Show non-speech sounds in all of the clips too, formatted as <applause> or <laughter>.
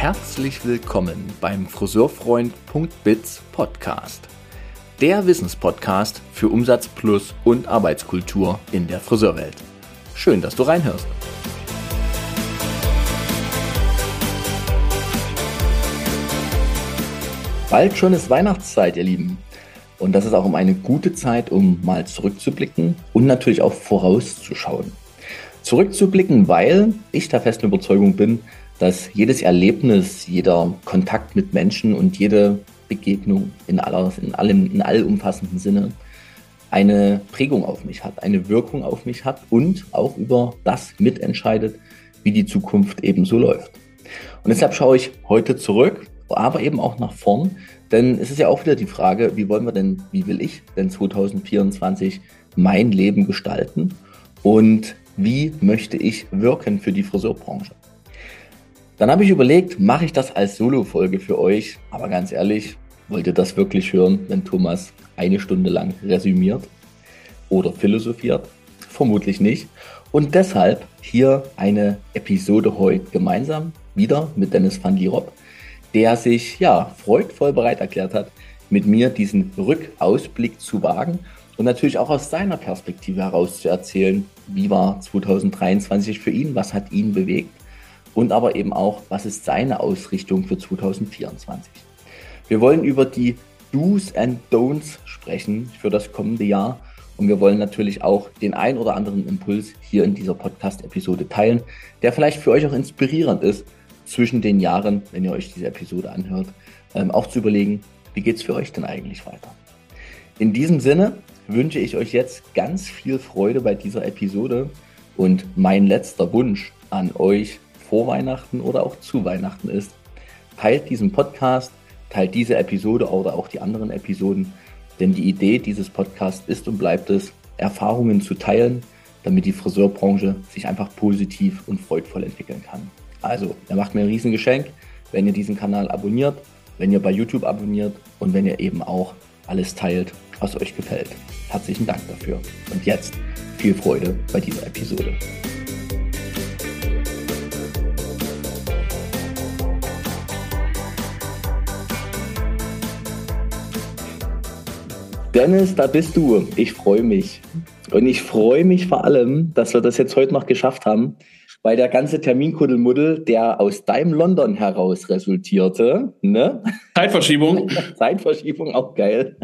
herzlich willkommen beim Friseurfreund.biz Podcast. Der Wissenspodcast für Umsatz plus und Arbeitskultur in der Friseurwelt. Schön, dass du reinhörst. Bald schon ist Weihnachtszeit, ihr Lieben. Und das ist auch um eine gute Zeit, um mal zurückzublicken und natürlich auch vorauszuschauen. Zurückzublicken, weil ich der festen Überzeugung bin, dass jedes Erlebnis, jeder Kontakt mit Menschen und jede Begegnung in, aller, in, allem, in allumfassenden Sinne eine Prägung auf mich hat, eine Wirkung auf mich hat und auch über das mitentscheidet, wie die Zukunft eben so läuft. Und deshalb schaue ich heute zurück, aber eben auch nach vorn, denn es ist ja auch wieder die Frage, wie wollen wir denn, wie will ich denn 2024 mein Leben gestalten und wie möchte ich wirken für die Friseurbranche? Dann habe ich überlegt, mache ich das als Solo-Folge für euch? Aber ganz ehrlich, wollt ihr das wirklich hören, wenn Thomas eine Stunde lang resümiert oder philosophiert? Vermutlich nicht. Und deshalb hier eine Episode heute gemeinsam wieder mit Dennis van Lierop, der sich ja freudvoll bereit erklärt hat, mit mir diesen Rückausblick zu wagen und natürlich auch aus seiner Perspektive heraus zu erzählen, wie war 2023 für ihn, was hat ihn bewegt und aber eben auch, was ist seine Ausrichtung für 2024. Wir wollen über die Do's and Don'ts sprechen für das kommende Jahr und wir wollen natürlich auch den ein oder anderen Impuls hier in dieser Podcast-Episode teilen, der vielleicht für euch auch inspirierend ist, zwischen den Jahren, wenn ihr euch diese Episode anhört, ähm, auch zu überlegen, wie geht es für euch denn eigentlich weiter. In diesem Sinne wünsche ich euch jetzt ganz viel Freude bei dieser Episode und mein letzter Wunsch an euch vor Weihnachten oder auch zu Weihnachten ist. Teilt diesen Podcast, teilt diese Episode oder auch die anderen Episoden, denn die Idee dieses Podcasts ist und bleibt es, Erfahrungen zu teilen, damit die Friseurbranche sich einfach positiv und freudvoll entwickeln kann. Also, er macht mir ein Riesengeschenk, wenn ihr diesen Kanal abonniert, wenn ihr bei YouTube abonniert und wenn ihr eben auch alles teilt, was euch gefällt. Herzlichen Dank dafür. Und jetzt viel Freude bei dieser Episode. Dennis, da bist du. Ich freue mich. Und ich freue mich vor allem, dass wir das jetzt heute noch geschafft haben, weil der ganze Terminkuddelmuddel, der aus deinem London heraus resultierte, ne? Zeitverschiebung. <laughs> Zeitverschiebung, auch geil.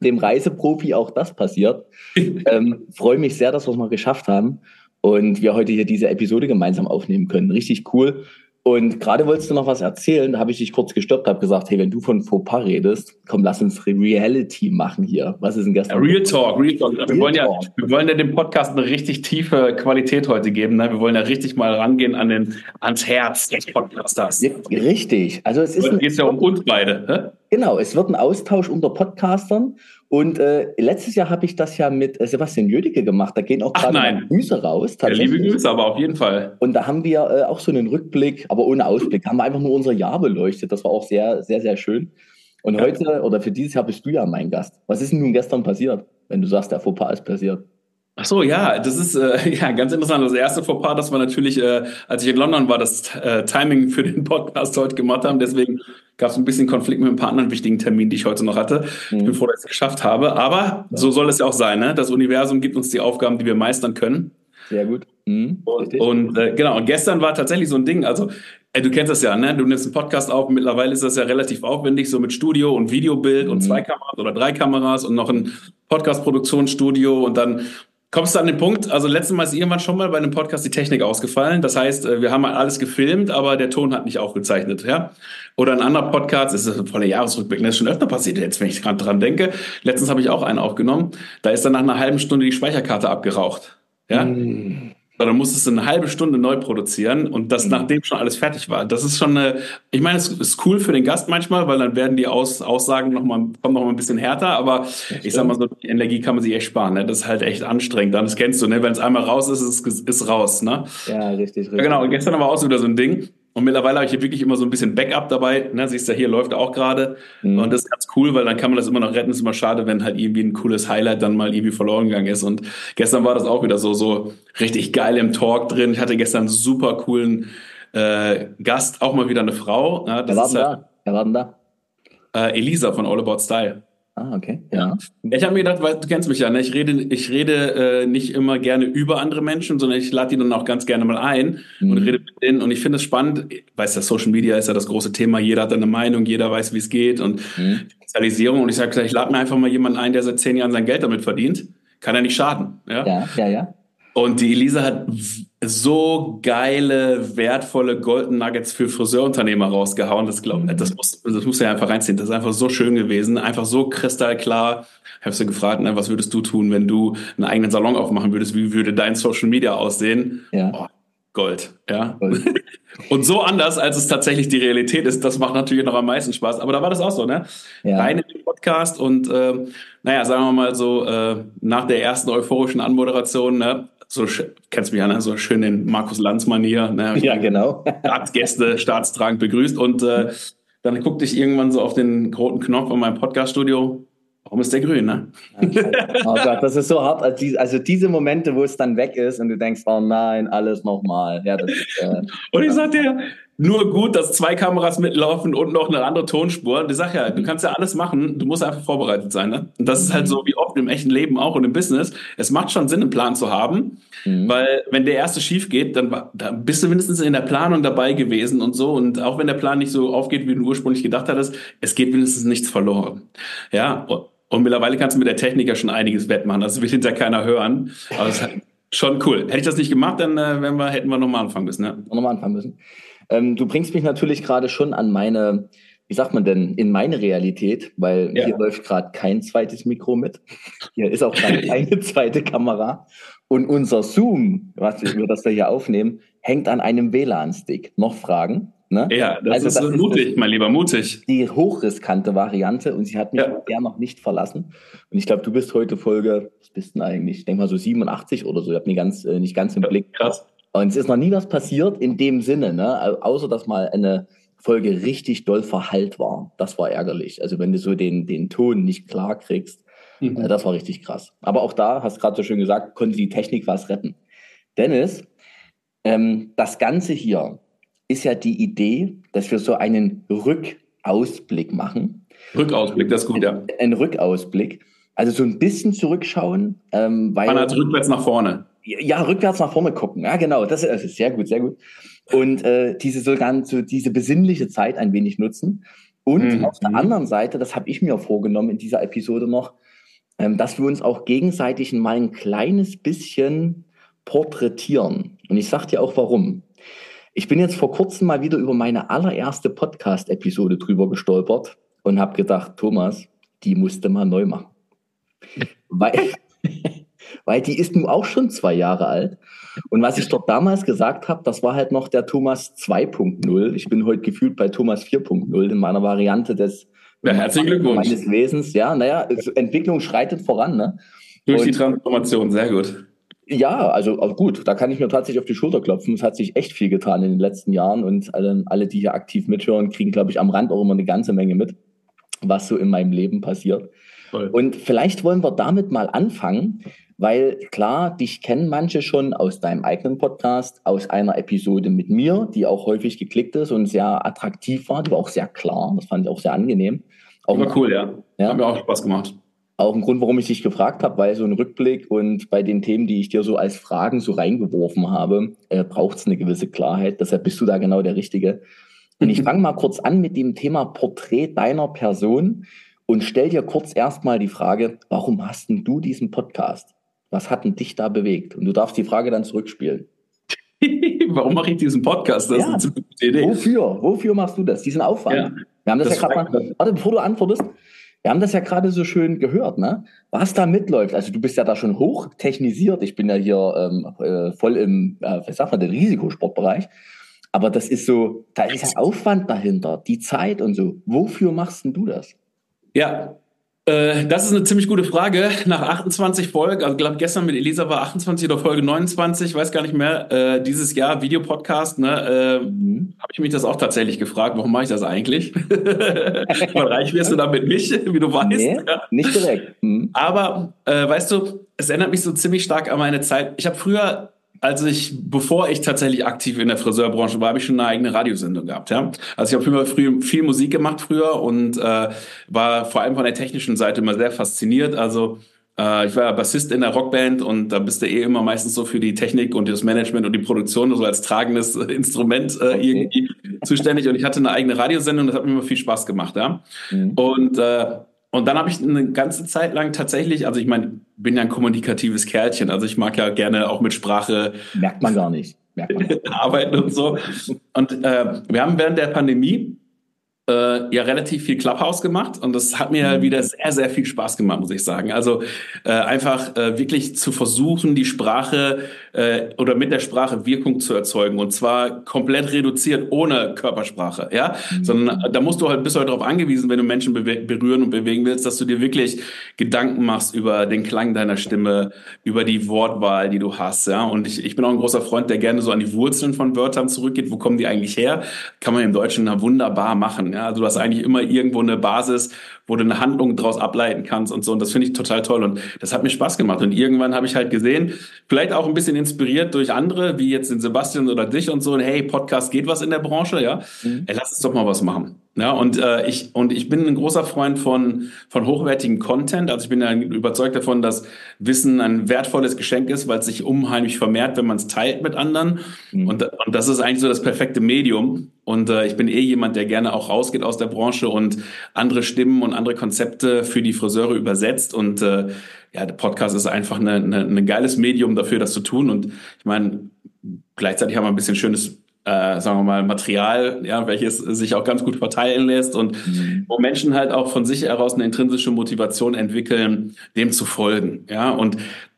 Dem Reiseprofi auch das passiert. <laughs> ähm, freue mich sehr, dass wir es mal geschafft haben und wir heute hier diese Episode gemeinsam aufnehmen können. Richtig cool. Und gerade wolltest du noch was erzählen, da habe ich dich kurz gestoppt, habe gesagt, hey, wenn du von Fauxpas redest, komm, lass uns Reality machen hier. Was ist denn gestern? Real Talk, Real Talk. Real wir, wollen ja, wir wollen ja dem Podcast eine richtig tiefe Qualität heute geben. Ne? Wir wollen ja richtig mal rangehen an den, ans Herz des Podcasters. Richtig. Also es ist. Es geht ja um uns beide. Ne? Genau, es wird ein Austausch unter Podcastern. Und äh, letztes Jahr habe ich das ja mit äh, Sebastian Jödicke gemacht. Da gehen auch gerade Grüße raus. Ja, liebe Grüße, aber auf jeden Fall. Und da haben wir äh, auch so einen Rückblick, aber ohne Ausblick, haben wir einfach nur unser Jahr beleuchtet. Das war auch sehr, sehr, sehr schön. Und ja. heute oder für dieses Jahr bist du ja mein Gast. Was ist denn nun gestern passiert, wenn du sagst, der Fauxpas ist passiert? Ach so, ja, das ist äh, <laughs> ja ganz interessant. Das erste Fauxpas, das war natürlich, äh, als ich in London war, das äh, Timing für den <laughs> Podcast heute gemacht haben. Deswegen gab es ein bisschen Konflikt mit ein paar anderen wichtigen Terminen, die ich heute noch hatte. Mhm. Ich bin froh, dass ich es geschafft habe. Aber so soll es ja auch sein. Ne? Das Universum gibt uns die Aufgaben, die wir meistern können. Sehr gut. Mhm. Und, und äh, genau, und gestern war tatsächlich so ein Ding. Also, ey, du kennst das ja, ne? Du nimmst einen Podcast auf. Mittlerweile ist das ja relativ aufwendig, so mit Studio und Videobild mhm. und zwei Kameras oder drei Kameras und noch ein Podcast-Produktionsstudio und dann kommst du an den Punkt, also letztes Mal ist irgendwann schon mal bei einem Podcast die Technik ausgefallen. Das heißt, äh, wir haben alles gefilmt, aber der Ton hat nicht aufgezeichnet, ja. Oder ein anderer Podcast, das ist voller Jahresrückblick, das ist schon öfter passiert jetzt, wenn ich gerade dran denke. Letztens habe ich auch einen aufgenommen, da ist dann nach einer halben Stunde die Speicherkarte abgeraucht, ja. Mm dann musstest du eine halbe Stunde neu produzieren und das mhm. nachdem schon alles fertig war. Das ist schon eine, ich meine, es ist cool für den Gast manchmal, weil dann werden die Aus, Aussagen nochmal, kommen noch mal ein bisschen härter, aber ich sag mal so, die Energie kann man sich echt sparen, ne? Das ist halt echt anstrengend. Das kennst du, ne? Wenn es einmal raus ist, ist es raus, ne? Ja, richtig, richtig. Ja, genau. Und gestern war auch so wieder so ein Ding. Und mittlerweile habe ich hier wirklich immer so ein bisschen Backup dabei. Ne, siehst du, hier läuft auch gerade. Mhm. Und das ist ganz cool, weil dann kann man das immer noch retten. ist immer schade, wenn halt irgendwie ein cooles Highlight dann mal irgendwie verloren gegangen ist. Und gestern war das auch wieder so, so richtig geil im Talk drin. Ich hatte gestern einen super coolen äh, Gast auch mal wieder eine Frau. Ja, das Wer war denn halt, denn da? Äh, Elisa von All About Style. Ah, okay. Ja. Ich habe mir gedacht, weil du kennst mich ja, ne? ich rede, ich rede äh, nicht immer gerne über andere Menschen, sondern ich lade die dann auch ganz gerne mal ein mhm. und rede mit denen. Und ich finde es spannend, weiß ja, Social Media ist ja das große Thema, jeder hat eine Meinung, jeder weiß, wie es geht und mhm. Digitalisierung. Und ich sage, ich lade mir einfach mal jemanden ein, der seit zehn Jahren sein Geld damit verdient. Kann ja nicht schaden. Ja, ja, ja. ja. Und die Elisa hat so geile, wertvolle Golden Nuggets für Friseurunternehmer rausgehauen. Das, glaub, mhm. das, muss, das muss ja einfach reinziehen. Das ist einfach so schön gewesen. Einfach so kristallklar. Ich habe sie gefragt, ne, was würdest du tun, wenn du einen eigenen Salon aufmachen würdest? Wie würde dein Social Media aussehen? Ja. Oh, Gold, ja. Gold. <laughs> Und so anders, als es tatsächlich die Realität ist, das macht natürlich noch am meisten Spaß. Aber da war das auch so, ne? Ja. Rein in den Podcast und äh, naja, sagen wir mal so, äh, nach der ersten euphorischen Anmoderation, ne, so kennst mich ja, ne? so schön in Markus Lanz-Manier. Ne? Ja, genau. <laughs> Staatsgäste staatstragend begrüßt. Und äh, dann guckte ich irgendwann so auf den roten Knopf von meinem Podcaststudio. Warum ist der grün, ne? oh Gott, das ist so hart. Also diese Momente, wo es dann weg ist und du denkst, oh nein, alles nochmal. Ja, das äh, und ich sagte ja, nur gut, dass zwei Kameras mitlaufen und noch eine andere Tonspur. Ich sag ja, du mhm. kannst ja alles machen, du musst einfach vorbereitet sein. Ne? Und das ist halt so wie oft im echten Leben auch und im Business. Es macht schon Sinn, einen Plan zu haben, mhm. weil wenn der erste schief geht, dann, dann bist du mindestens in der Planung dabei gewesen und so. Und auch wenn der Plan nicht so aufgeht, wie du ursprünglich gedacht hattest, es geht mindestens nichts verloren. Ja, und mittlerweile kannst du mit der Technik ja schon einiges wettmachen. Das will hinter keiner hören. Aber es ist halt schon cool. Hätte ich das nicht gemacht, dann äh, wir, hätten wir nochmal anfangen müssen. Ja? Nochmal anfangen müssen. Ähm, du bringst mich natürlich gerade schon an meine, wie sagt man denn, in meine Realität, weil ja. hier läuft gerade kein zweites Mikro mit. Hier ist auch <laughs> keine zweite Kamera. Und unser Zoom, was wir, das wir hier aufnehmen, hängt an einem WLAN-Stick. Noch Fragen? Ne? Ja, das also ist das mutig, ist mein Lieber, mutig. Die hochriskante Variante und sie hat mich ja. ja noch nicht verlassen. Und ich glaube, du bist heute Folge, was bist du denn eigentlich? Ich denke mal so 87 oder so. Ich habe mich ganz, äh, nicht ganz im Blick. Krass. Und es ist noch nie was passiert in dem Sinne, ne? außer dass mal eine Folge richtig doll verhallt war. Das war ärgerlich. Also wenn du so den, den Ton nicht klar kriegst, mhm. äh, das war richtig krass. Aber auch da, hast gerade so schön gesagt, konnte die Technik was retten. Dennis, ähm, das Ganze hier ist ja die Idee, dass wir so einen Rückausblick machen. Rückausblick, das ist gut, ja. Ein Rückausblick. Also so ein bisschen zurückschauen. Ähm, weil, Man hat rückwärts nach vorne ja, rückwärts nach vorne gucken. Ja, genau. Das ist sehr gut, sehr gut. Und äh, diese so ganz so diese besinnliche Zeit ein wenig nutzen. Und mhm. auf der anderen Seite, das habe ich mir vorgenommen in dieser Episode noch, ähm, dass wir uns auch gegenseitig mal ein kleines bisschen porträtieren. Und ich sage dir auch warum. Ich bin jetzt vor kurzem mal wieder über meine allererste Podcast-Episode drüber gestolpert und habe gedacht, Thomas, die musste mal neu machen. Weil, <laughs> weil die ist nun auch schon zwei Jahre alt. Und was ich dort damals gesagt habe, das war halt noch der Thomas 2.0. Ich bin heute gefühlt bei Thomas 4.0 in meiner Variante des ja, herzlichen Glückwunsch. meines Wesens. Ja, naja, Entwicklung schreitet voran. Ne? Durch Und, die Transformation, sehr gut. Ja, also, also gut, da kann ich mir tatsächlich auf die Schulter klopfen. Es hat sich echt viel getan in den letzten Jahren und alle, alle die hier aktiv mithören, kriegen, glaube ich, am Rand auch immer eine ganze Menge mit, was so in meinem Leben passiert. Voll. Und vielleicht wollen wir damit mal anfangen, weil klar, dich kennen manche schon aus deinem eigenen Podcast, aus einer Episode mit mir, die auch häufig geklickt ist und sehr attraktiv war. Die war auch sehr klar. Das fand ich auch sehr angenehm. Auch war cool, ja. ja. Hat mir auch Spaß gemacht. Auch ein Grund, warum ich dich gefragt habe, weil so ein Rückblick und bei den Themen, die ich dir so als Fragen so reingeworfen habe, äh, braucht es eine gewisse Klarheit. Deshalb bist du da genau der Richtige. Und ich <laughs> fange mal kurz an mit dem Thema Porträt deiner Person und stell dir kurz erstmal die Frage, warum hast denn du diesen Podcast? Was hat denn dich da bewegt? Und du darfst die Frage dann zurückspielen. <laughs> Warum mache ich diesen Podcast? Das ja. ist eine gute Idee. Wofür? Wofür machst du das? Diesen Aufwand? Ja. Wir haben das, das ja gerade mal. Warte, bevor du antwortest. Wir haben das ja gerade so schön gehört, ne? Was da mitläuft. Also du bist ja da schon hoch technisiert. Ich bin ja hier ähm, äh, voll im, äh, was sagt man, den Risikosportbereich. Aber das ist so, da ist ja Aufwand dahinter, die Zeit und so. Wofür machst denn du das? Ja, äh, das ist eine ziemlich gute Frage. Nach 28 Folgen, also glaube gestern mit Elisa war 28 oder Folge 29, weiß gar nicht mehr, äh, dieses Jahr Videopodcast, ne, äh, mhm. habe ich mich das auch tatsächlich gefragt, warum mache ich das eigentlich? <laughs> Weil reich wirst du damit nicht, wie du weißt. Nee, ja. nicht direkt. Mhm. Aber äh, weißt du, es erinnert mich so ziemlich stark an meine Zeit. Ich habe früher als ich, bevor ich tatsächlich aktiv in der Friseurbranche war, habe ich schon eine eigene Radiosendung gehabt. Ja? Also ich habe früher viel Musik gemacht früher und äh, war vor allem von der technischen Seite immer sehr fasziniert. Also äh, ich war Bassist in der Rockband und da bist du eh immer meistens so für die Technik und das Management und die Produktion so als tragendes <laughs> Instrument äh, okay. irgendwie zuständig. Und ich hatte eine eigene Radiosendung, das hat mir immer viel Spaß gemacht. Ja? Mhm. Und äh, und dann habe ich eine ganze Zeit lang tatsächlich, also ich meine, bin ja ein kommunikatives Kerlchen, also ich mag ja gerne auch mit Sprache. Merkt man gar nicht. Merkt man <laughs> arbeiten und so. Und äh, wir haben während der Pandemie äh, ja relativ viel Clubhouse gemacht und das hat mir mhm. wieder sehr, sehr viel Spaß gemacht, muss ich sagen. Also äh, einfach äh, wirklich zu versuchen, die Sprache äh, oder mit der Sprache Wirkung zu erzeugen und zwar komplett reduziert ohne Körpersprache, ja, mhm. sondern äh, da musst du halt bist du halt darauf angewiesen, wenn du Menschen berühren und bewegen willst, dass du dir wirklich Gedanken machst über den Klang deiner Stimme, über die Wortwahl, die du hast, ja. Und ich, ich bin auch ein großer Freund, der gerne so an die Wurzeln von Wörtern zurückgeht. Wo kommen die eigentlich her? Kann man im Deutschen wunderbar machen. Ja, also du hast eigentlich immer irgendwo eine Basis, wo du eine Handlung draus ableiten kannst und so. Und das finde ich total toll. Und das hat mir Spaß gemacht. Und irgendwann habe ich halt gesehen, vielleicht auch ein bisschen inspiriert durch andere, wie jetzt den Sebastian oder dich und so. hey, Podcast geht was in der Branche, ja. Mhm. Ey, lass uns doch mal was machen. Ja, und äh, ich und ich bin ein großer Freund von von hochwertigem Content. Also ich bin ja überzeugt davon, dass Wissen ein wertvolles Geschenk ist, weil es sich unheimlich vermehrt, wenn man es teilt mit anderen. Mhm. Und und das ist eigentlich so das perfekte Medium. Und äh, ich bin eh jemand, der gerne auch rausgeht aus der Branche und andere Stimmen und andere Konzepte für die Friseure übersetzt. Und äh, ja, der Podcast ist einfach ein eine, eine geiles Medium dafür, das zu tun. Und ich meine, gleichzeitig haben wir ein bisschen schönes äh, sagen wir mal, Material, ja, welches sich auch ganz gut verteilen lässt und mhm. wo Menschen halt auch von sich heraus eine intrinsische Motivation entwickeln, dem zu folgen. Ja, und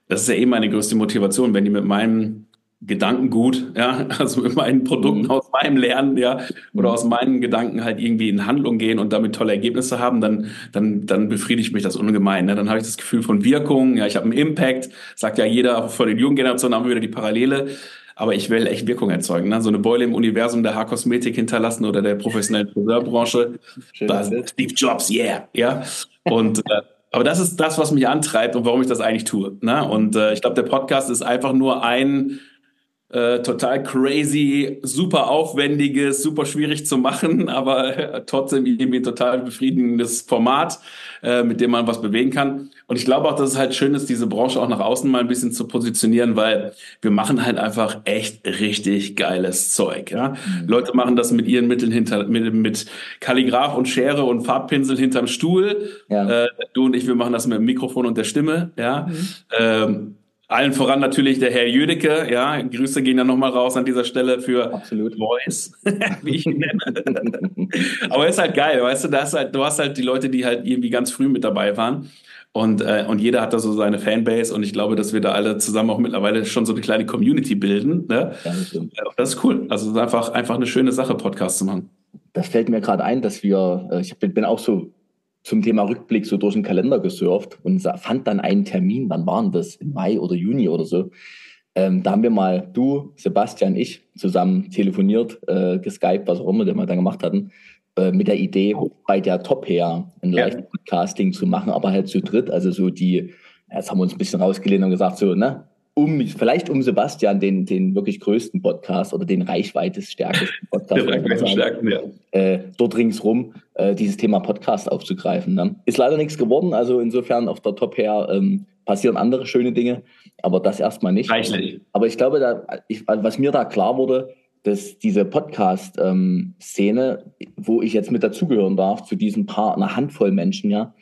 das ist ja eben meine größte Motivation, wenn die mit meinem Gedankengut, ja, <laughs> also mit meinen Produkten mhm. aus meinem Lernen, ja, oder mhm. aus meinen Gedanken halt irgendwie in Handlung gehen und damit tolle Ergebnisse haben, dann, dann, dann befriedigt mich das ungemein. Ne? Dann habe ich das Gefühl von Wirkung, ja, ich habe einen Impact, sagt ja jeder, vor den jungen Generationen haben wir wieder die Parallele aber ich will echt Wirkung erzeugen. Ne? So eine Beule im Universum der Haarkosmetik hinterlassen oder der professionellen Friseurbranche. Steve Jobs, yeah, ja. Und äh, aber das ist das, was mich antreibt und warum ich das eigentlich tue. Ne? Und äh, ich glaube, der Podcast ist einfach nur ein äh, total crazy, super aufwendiges, super schwierig zu machen, <laughs> aber äh, trotzdem irgendwie ein total befriedigendes Format, äh, mit dem man was bewegen kann. Und ich glaube auch, dass es halt schön ist, diese Branche auch nach außen mal ein bisschen zu positionieren, weil wir machen halt einfach echt richtig geiles Zeug. Ja? Mhm. Leute machen das mit ihren Mitteln hinter, mit, mit Kalligraph und Schere und Farbpinsel hinterm Stuhl. Ja. Äh, du und ich, wir machen das mit dem Mikrofon und der Stimme. Ja. Mhm. Ähm, allen voran natürlich der Herr Jüdecke, ja. Grüße gehen ja nochmal raus an dieser Stelle für Absolut. Voice, <laughs> wie ich ihn nenne. <laughs> Aber ist halt geil, weißt du, da hast halt, du hast halt die Leute, die halt irgendwie ganz früh mit dabei waren. Und, äh, und jeder hat da so seine Fanbase und ich glaube, dass wir da alle zusammen auch mittlerweile schon so eine kleine Community bilden. Ne? Ja, das, das ist cool. Also es ist einfach, einfach eine schöne Sache, Podcast zu machen. Das fällt mir gerade ein, dass wir, äh, ich bin auch so zum Thema Rückblick so durch den Kalender gesurft und fand dann einen Termin, wann waren das? Im Mai oder Juni oder so. Ähm, da haben wir mal, du, Sebastian, ich, zusammen telefoniert, äh, geskypt, was auch immer wir dann gemacht hatten, äh, mit der Idee, bei der Top her ein Live-Podcasting zu machen, aber halt zu dritt. Also so die, jetzt haben wir uns ein bisschen rausgelehnt und gesagt, so, ne, um, vielleicht um Sebastian den, den wirklich größten Podcast oder den reichweitestärksten <laughs> Podcast sagen, ja. äh, dort ringsrum äh, dieses Thema Podcast aufzugreifen. Ne? Ist leider nichts geworden, also insofern auf der Top her ähm, passieren andere schöne Dinge, aber das erstmal nicht. Reichlich. Aber ich glaube, da, ich, was mir da klar wurde, dass diese Podcast-Szene, ähm, wo ich jetzt mit dazugehören darf, zu diesen paar, einer Handvoll Menschen, ja,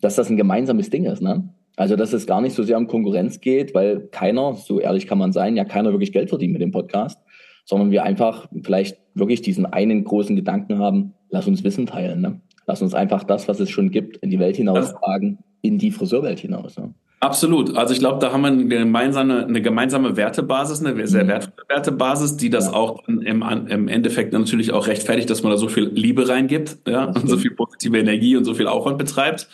dass das ein gemeinsames Ding ist, ne? Also, dass es gar nicht so sehr um Konkurrenz geht, weil keiner, so ehrlich kann man sein, ja keiner wirklich Geld verdient mit dem Podcast, sondern wir einfach vielleicht wirklich diesen einen großen Gedanken haben, lass uns Wissen teilen. Ne? Lass uns einfach das, was es schon gibt, in die Welt hinaustragen, in die Friseurwelt hinaus. Ne? Absolut. Also ich glaube, da haben wir eine gemeinsame, eine gemeinsame Wertebasis, eine sehr mhm. wertvolle Wertebasis, die das ja. auch im, im Endeffekt natürlich auch rechtfertigt, dass man da so viel Liebe reingibt, ja, und so viel positive Energie und so viel Aufwand betreibt.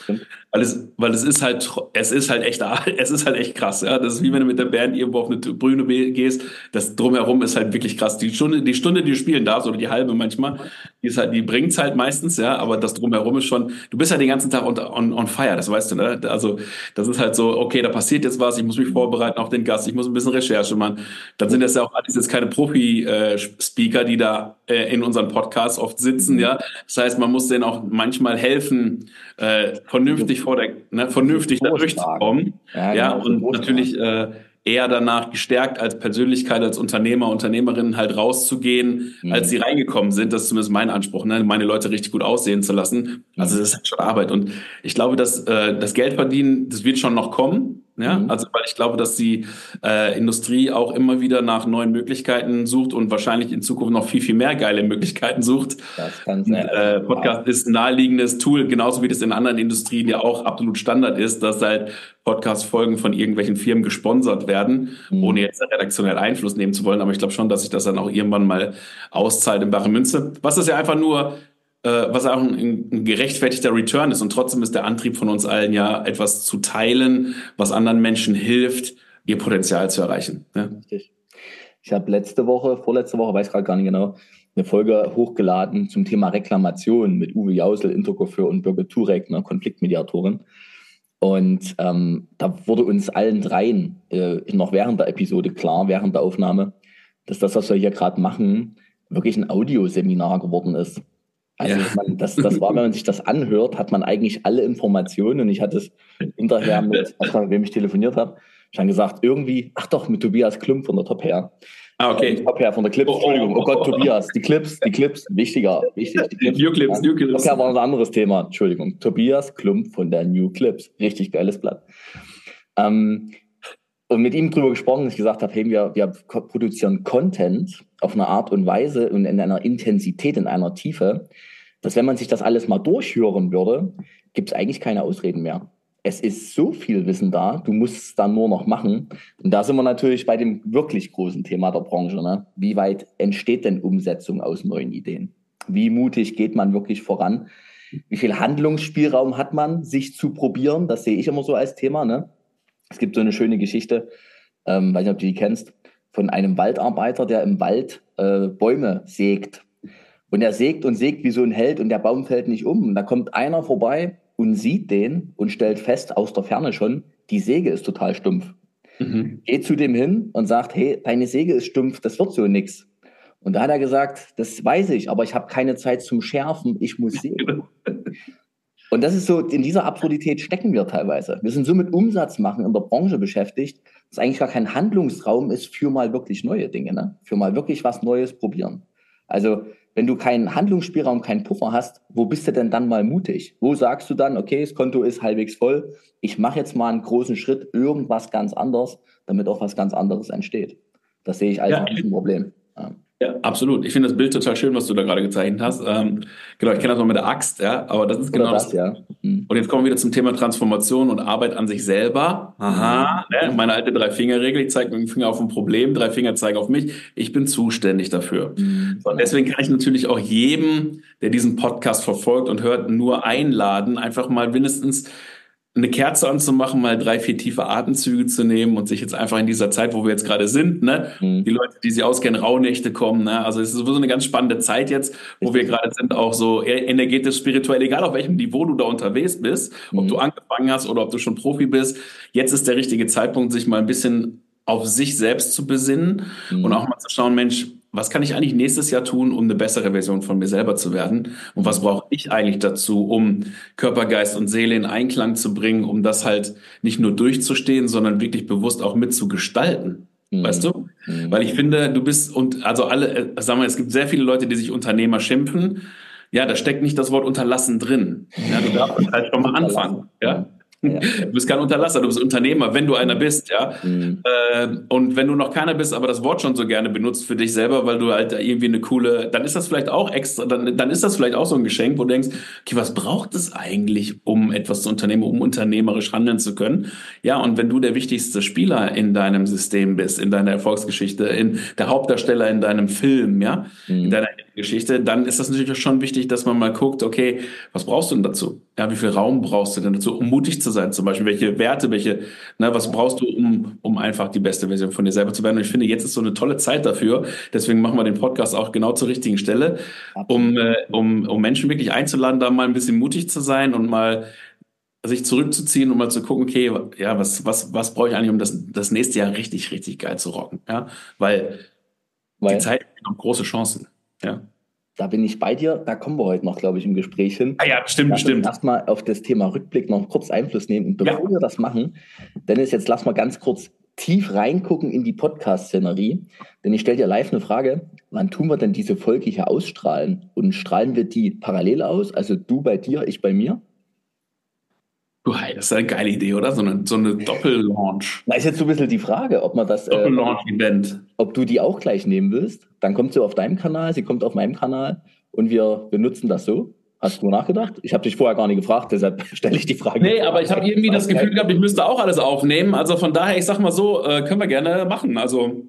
Weil es, weil es ist halt, es ist halt echt, <laughs> es ist halt echt krass, ja. Das ist wie wenn du mit der Band irgendwo auf eine Bühne gehst. Das drumherum ist halt wirklich krass. Die Stunde, die Stunde, die du spielen darfst, oder die halbe manchmal, die ist halt, die bringt's halt meistens, ja. Aber das drumherum ist schon, du bist halt den ganzen Tag on, on, on fire, das weißt du, ne? Also, das ist halt so, okay, da passiert jetzt was, ich muss mich vorbereiten auf den Gast, ich muss ein bisschen Recherche machen. Dann sind das ja auch alles jetzt keine Profi-Speaker, die da äh, in unseren Podcasts oft sitzen, ja. Das heißt, man muss denen auch manchmal helfen, äh, vernünftig vor der, ne, vernünftig da durchzukommen. Ja, ja genau, und natürlich äh, eher danach gestärkt als Persönlichkeit, als Unternehmer, Unternehmerin halt rauszugehen, mhm. als sie reingekommen sind. Das ist zumindest mein Anspruch, ne? meine Leute richtig gut aussehen zu lassen. Also mhm. das ist halt schon Arbeit. Und ich glaube, dass äh, das Geld verdienen, das wird schon noch kommen. Ja, mhm. also weil ich glaube, dass die äh, Industrie auch immer wieder nach neuen Möglichkeiten sucht und wahrscheinlich in Zukunft noch viel, viel mehr geile Möglichkeiten sucht. Das kann sein. Äh, Podcast ist ein naheliegendes Tool, genauso wie das in anderen Industrien ja auch absolut Standard ist, dass halt Podcast-Folgen von irgendwelchen Firmen gesponsert werden, mhm. ohne jetzt redaktionell Einfluss nehmen zu wollen. Aber ich glaube schon, dass sich das dann auch irgendwann mal auszahlt in bare Münze. Was ist ja einfach nur was auch ein, ein, gerechtfertigter Return ist. Und trotzdem ist der Antrieb von uns allen ja, etwas zu teilen, was anderen Menschen hilft, ihr Potenzial zu erreichen. Ja? Richtig. Ich habe letzte Woche, vorletzte Woche, weiß gerade gar nicht genau, eine Folge hochgeladen zum Thema Reklamation mit Uwe Jausel, Intercoiffeur und Birgit Turek, ne, Konfliktmediatorin. Und ähm, da wurde uns allen dreien äh, noch während der Episode klar, während der Aufnahme, dass das, was wir hier gerade machen, wirklich ein Audioseminar geworden ist. Also ja. man, das, das war, wenn man sich das anhört, hat man eigentlich alle Informationen und ich hatte es hinterher mit, mit wem ich telefoniert habe, schon gesagt, irgendwie, ach doch, mit Tobias Klump von der Top Hair. Ah, okay. Top Hair von der Clips, Entschuldigung, oh Gott, Tobias, die Clips, die Clips, wichtiger, wichtig. Die Clips, New Clips. New Clips. Top Hair war ein anderes Thema, Entschuldigung. Tobias Klump von der New Clips, richtig geiles Blatt. Ähm, und mit ihm drüber gesprochen, dass ich gesagt habe, hey, wir, wir produzieren Content auf eine Art und Weise und in einer Intensität, in einer Tiefe, dass wenn man sich das alles mal durchhören würde, gibt es eigentlich keine Ausreden mehr. Es ist so viel Wissen da, du musst es dann nur noch machen. Und da sind wir natürlich bei dem wirklich großen Thema der Branche. Ne? Wie weit entsteht denn Umsetzung aus neuen Ideen? Wie mutig geht man wirklich voran? Wie viel Handlungsspielraum hat man, sich zu probieren? Das sehe ich immer so als Thema. Ne? Es gibt so eine schöne Geschichte, ähm, weiß nicht, ob du die kennst, von einem Waldarbeiter, der im Wald äh, Bäume sägt. Und er sägt und sägt wie so ein Held und der Baum fällt nicht um. Und da kommt einer vorbei und sieht den und stellt fest, aus der Ferne schon, die Säge ist total stumpf. Mhm. Geht zu dem hin und sagt, hey, deine Säge ist stumpf, das wird so nix. Und da hat er gesagt, das weiß ich, aber ich habe keine Zeit zum Schärfen, ich muss sägen. <laughs> und das ist so, in dieser Absurdität stecken wir teilweise. Wir sind so mit Umsatz machen in der Branche beschäftigt, dass eigentlich gar kein Handlungsraum ist für mal wirklich neue Dinge, ne? für mal wirklich was Neues probieren. Also wenn du keinen Handlungsspielraum, keinen Puffer hast, wo bist du denn dann mal mutig? Wo sagst du dann, okay, das Konto ist halbwegs voll, ich mache jetzt mal einen großen Schritt, irgendwas ganz anderes, damit auch was ganz anderes entsteht. Das sehe ich als ja. ein Problem. Ja. Ja, absolut. Ich finde das Bild total schön, was du da gerade gezeichnet hast. Ähm, genau, ich kenne das noch mit der Axt, ja, aber das ist genau das. das. Ja. Mhm. Und jetzt kommen wir wieder zum Thema Transformation und Arbeit an sich selber. Aha, mhm. ne, meine alte Drei-Finger-Regel. Ich zeige mit dem Finger auf ein Problem, drei Finger zeigen auf mich. Ich bin zuständig dafür. Mhm. Und deswegen kann ich natürlich auch jedem, der diesen Podcast verfolgt und hört, nur einladen, einfach mal mindestens eine Kerze anzumachen, mal drei, vier tiefe Atemzüge zu nehmen und sich jetzt einfach in dieser Zeit, wo wir jetzt gerade sind, ne, mhm. die Leute, die sich auskennen, Rauhnächte kommen, ne, also es ist sowieso eine ganz spannende Zeit jetzt, wo wir gerade sind, auch so energetisch, spirituell, egal auf welchem Niveau du da unterwegs bist, mhm. ob du angefangen hast oder ob du schon Profi bist, jetzt ist der richtige Zeitpunkt, sich mal ein bisschen auf sich selbst zu besinnen mhm. und auch mal zu schauen, Mensch, was kann ich eigentlich nächstes Jahr tun, um eine bessere Version von mir selber zu werden? Und was brauche ich eigentlich dazu, um Körper, Geist und Seele in Einklang zu bringen, um das halt nicht nur durchzustehen, sondern wirklich bewusst auch mitzugestalten? Mhm. Weißt du? Mhm. Weil ich finde, du bist und also alle, äh, sagen wir, es gibt sehr viele Leute, die sich Unternehmer schimpfen. Ja, da steckt nicht das Wort unterlassen drin. Ja, du darfst halt schon mal anfangen. Ja. Ja. Du bist kein Unterlasser, du bist Unternehmer, wenn du einer bist, ja. Mhm. Äh, und wenn du noch keiner bist, aber das Wort schon so gerne benutzt für dich selber, weil du halt irgendwie eine coole, dann ist das vielleicht auch extra, dann, dann ist das vielleicht auch so ein Geschenk, wo du denkst, okay, was braucht es eigentlich, um etwas zu unternehmen, um unternehmerisch handeln zu können? Ja, und wenn du der wichtigste Spieler in deinem System bist, in deiner Erfolgsgeschichte, in der Hauptdarsteller in deinem Film, ja, mhm. in deiner Geschichte, dann ist das natürlich schon wichtig, dass man mal guckt, okay, was brauchst du denn dazu? Ja, wie viel Raum brauchst du denn dazu, um mutig zu sein? Zum Beispiel, welche Werte, welche, ne, was brauchst du, um, um einfach die beste Version von dir selber zu werden? Und ich finde, jetzt ist so eine tolle Zeit dafür. Deswegen machen wir den Podcast auch genau zur richtigen Stelle, um, äh, um, um Menschen wirklich einzuladen, da mal ein bisschen mutig zu sein und mal sich zurückzuziehen und mal zu gucken, okay, ja, was, was, was brauche ich eigentlich, um das, das nächste Jahr richtig, richtig geil zu rocken? Ja, weil, weil die Zeit hat große Chancen. Ja. Da bin ich bei dir. Da kommen wir heute noch, glaube ich, im Gespräch hin. Ah ja, stimmt, lass stimmt. Erstmal auf das Thema Rückblick noch kurz Einfluss nehmen. Und bevor ja. wir das machen, Dennis, jetzt lass mal ganz kurz tief reingucken in die Podcast-Szenerie. Denn ich stelle dir live eine Frage. Wann tun wir denn diese Folge hier ausstrahlen? Und strahlen wir die parallel aus? Also du bei dir, ich bei mir? Du, hey, das ist eine geile Idee, oder? So eine, so eine Doppel-Launch. Da ist jetzt so ein bisschen die Frage, ob man das. Äh, Doppel-Launch-Event. Äh, ob du die auch gleich nehmen willst. Dann kommt sie auf deinem Kanal, sie kommt auf meinem Kanal und wir benutzen das so. Hast du nachgedacht? Ich habe dich vorher gar nicht gefragt, <laughs> deshalb stelle ich die Frage. Nee, aber ich habe irgendwie das Gefühl gehabt, ich müsste auch alles aufnehmen. Also von daher, ich sag mal so, äh, können wir gerne machen. Also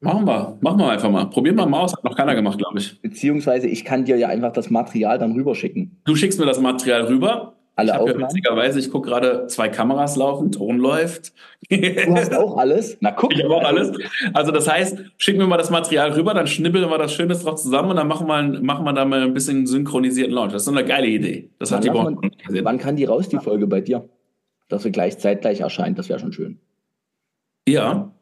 machen wir, machen wir einfach mal. Probieren wir mal aus. Hat noch keiner gemacht, glaube ich. Beziehungsweise ich kann dir ja einfach das Material dann rüberschicken. Du schickst mir das Material rüber alle ich Aufnahmen? Ja witzigerweise, ich gucke gerade zwei Kameras laufen, Ton läuft. Du hast auch alles? Na <laughs> guck. Ich habe auch alles. Also das heißt, schick mir mal das Material rüber, dann schnibbeln wir das Schönes drauf zusammen und dann machen wir, machen wir da mal ein bisschen synchronisierten Launch. Das ist so eine geile Idee. Das hat die man, Wann kann die raus, die Folge bei dir? Dass sie gleich zeitgleich erscheint, das wäre schon schön. Ja,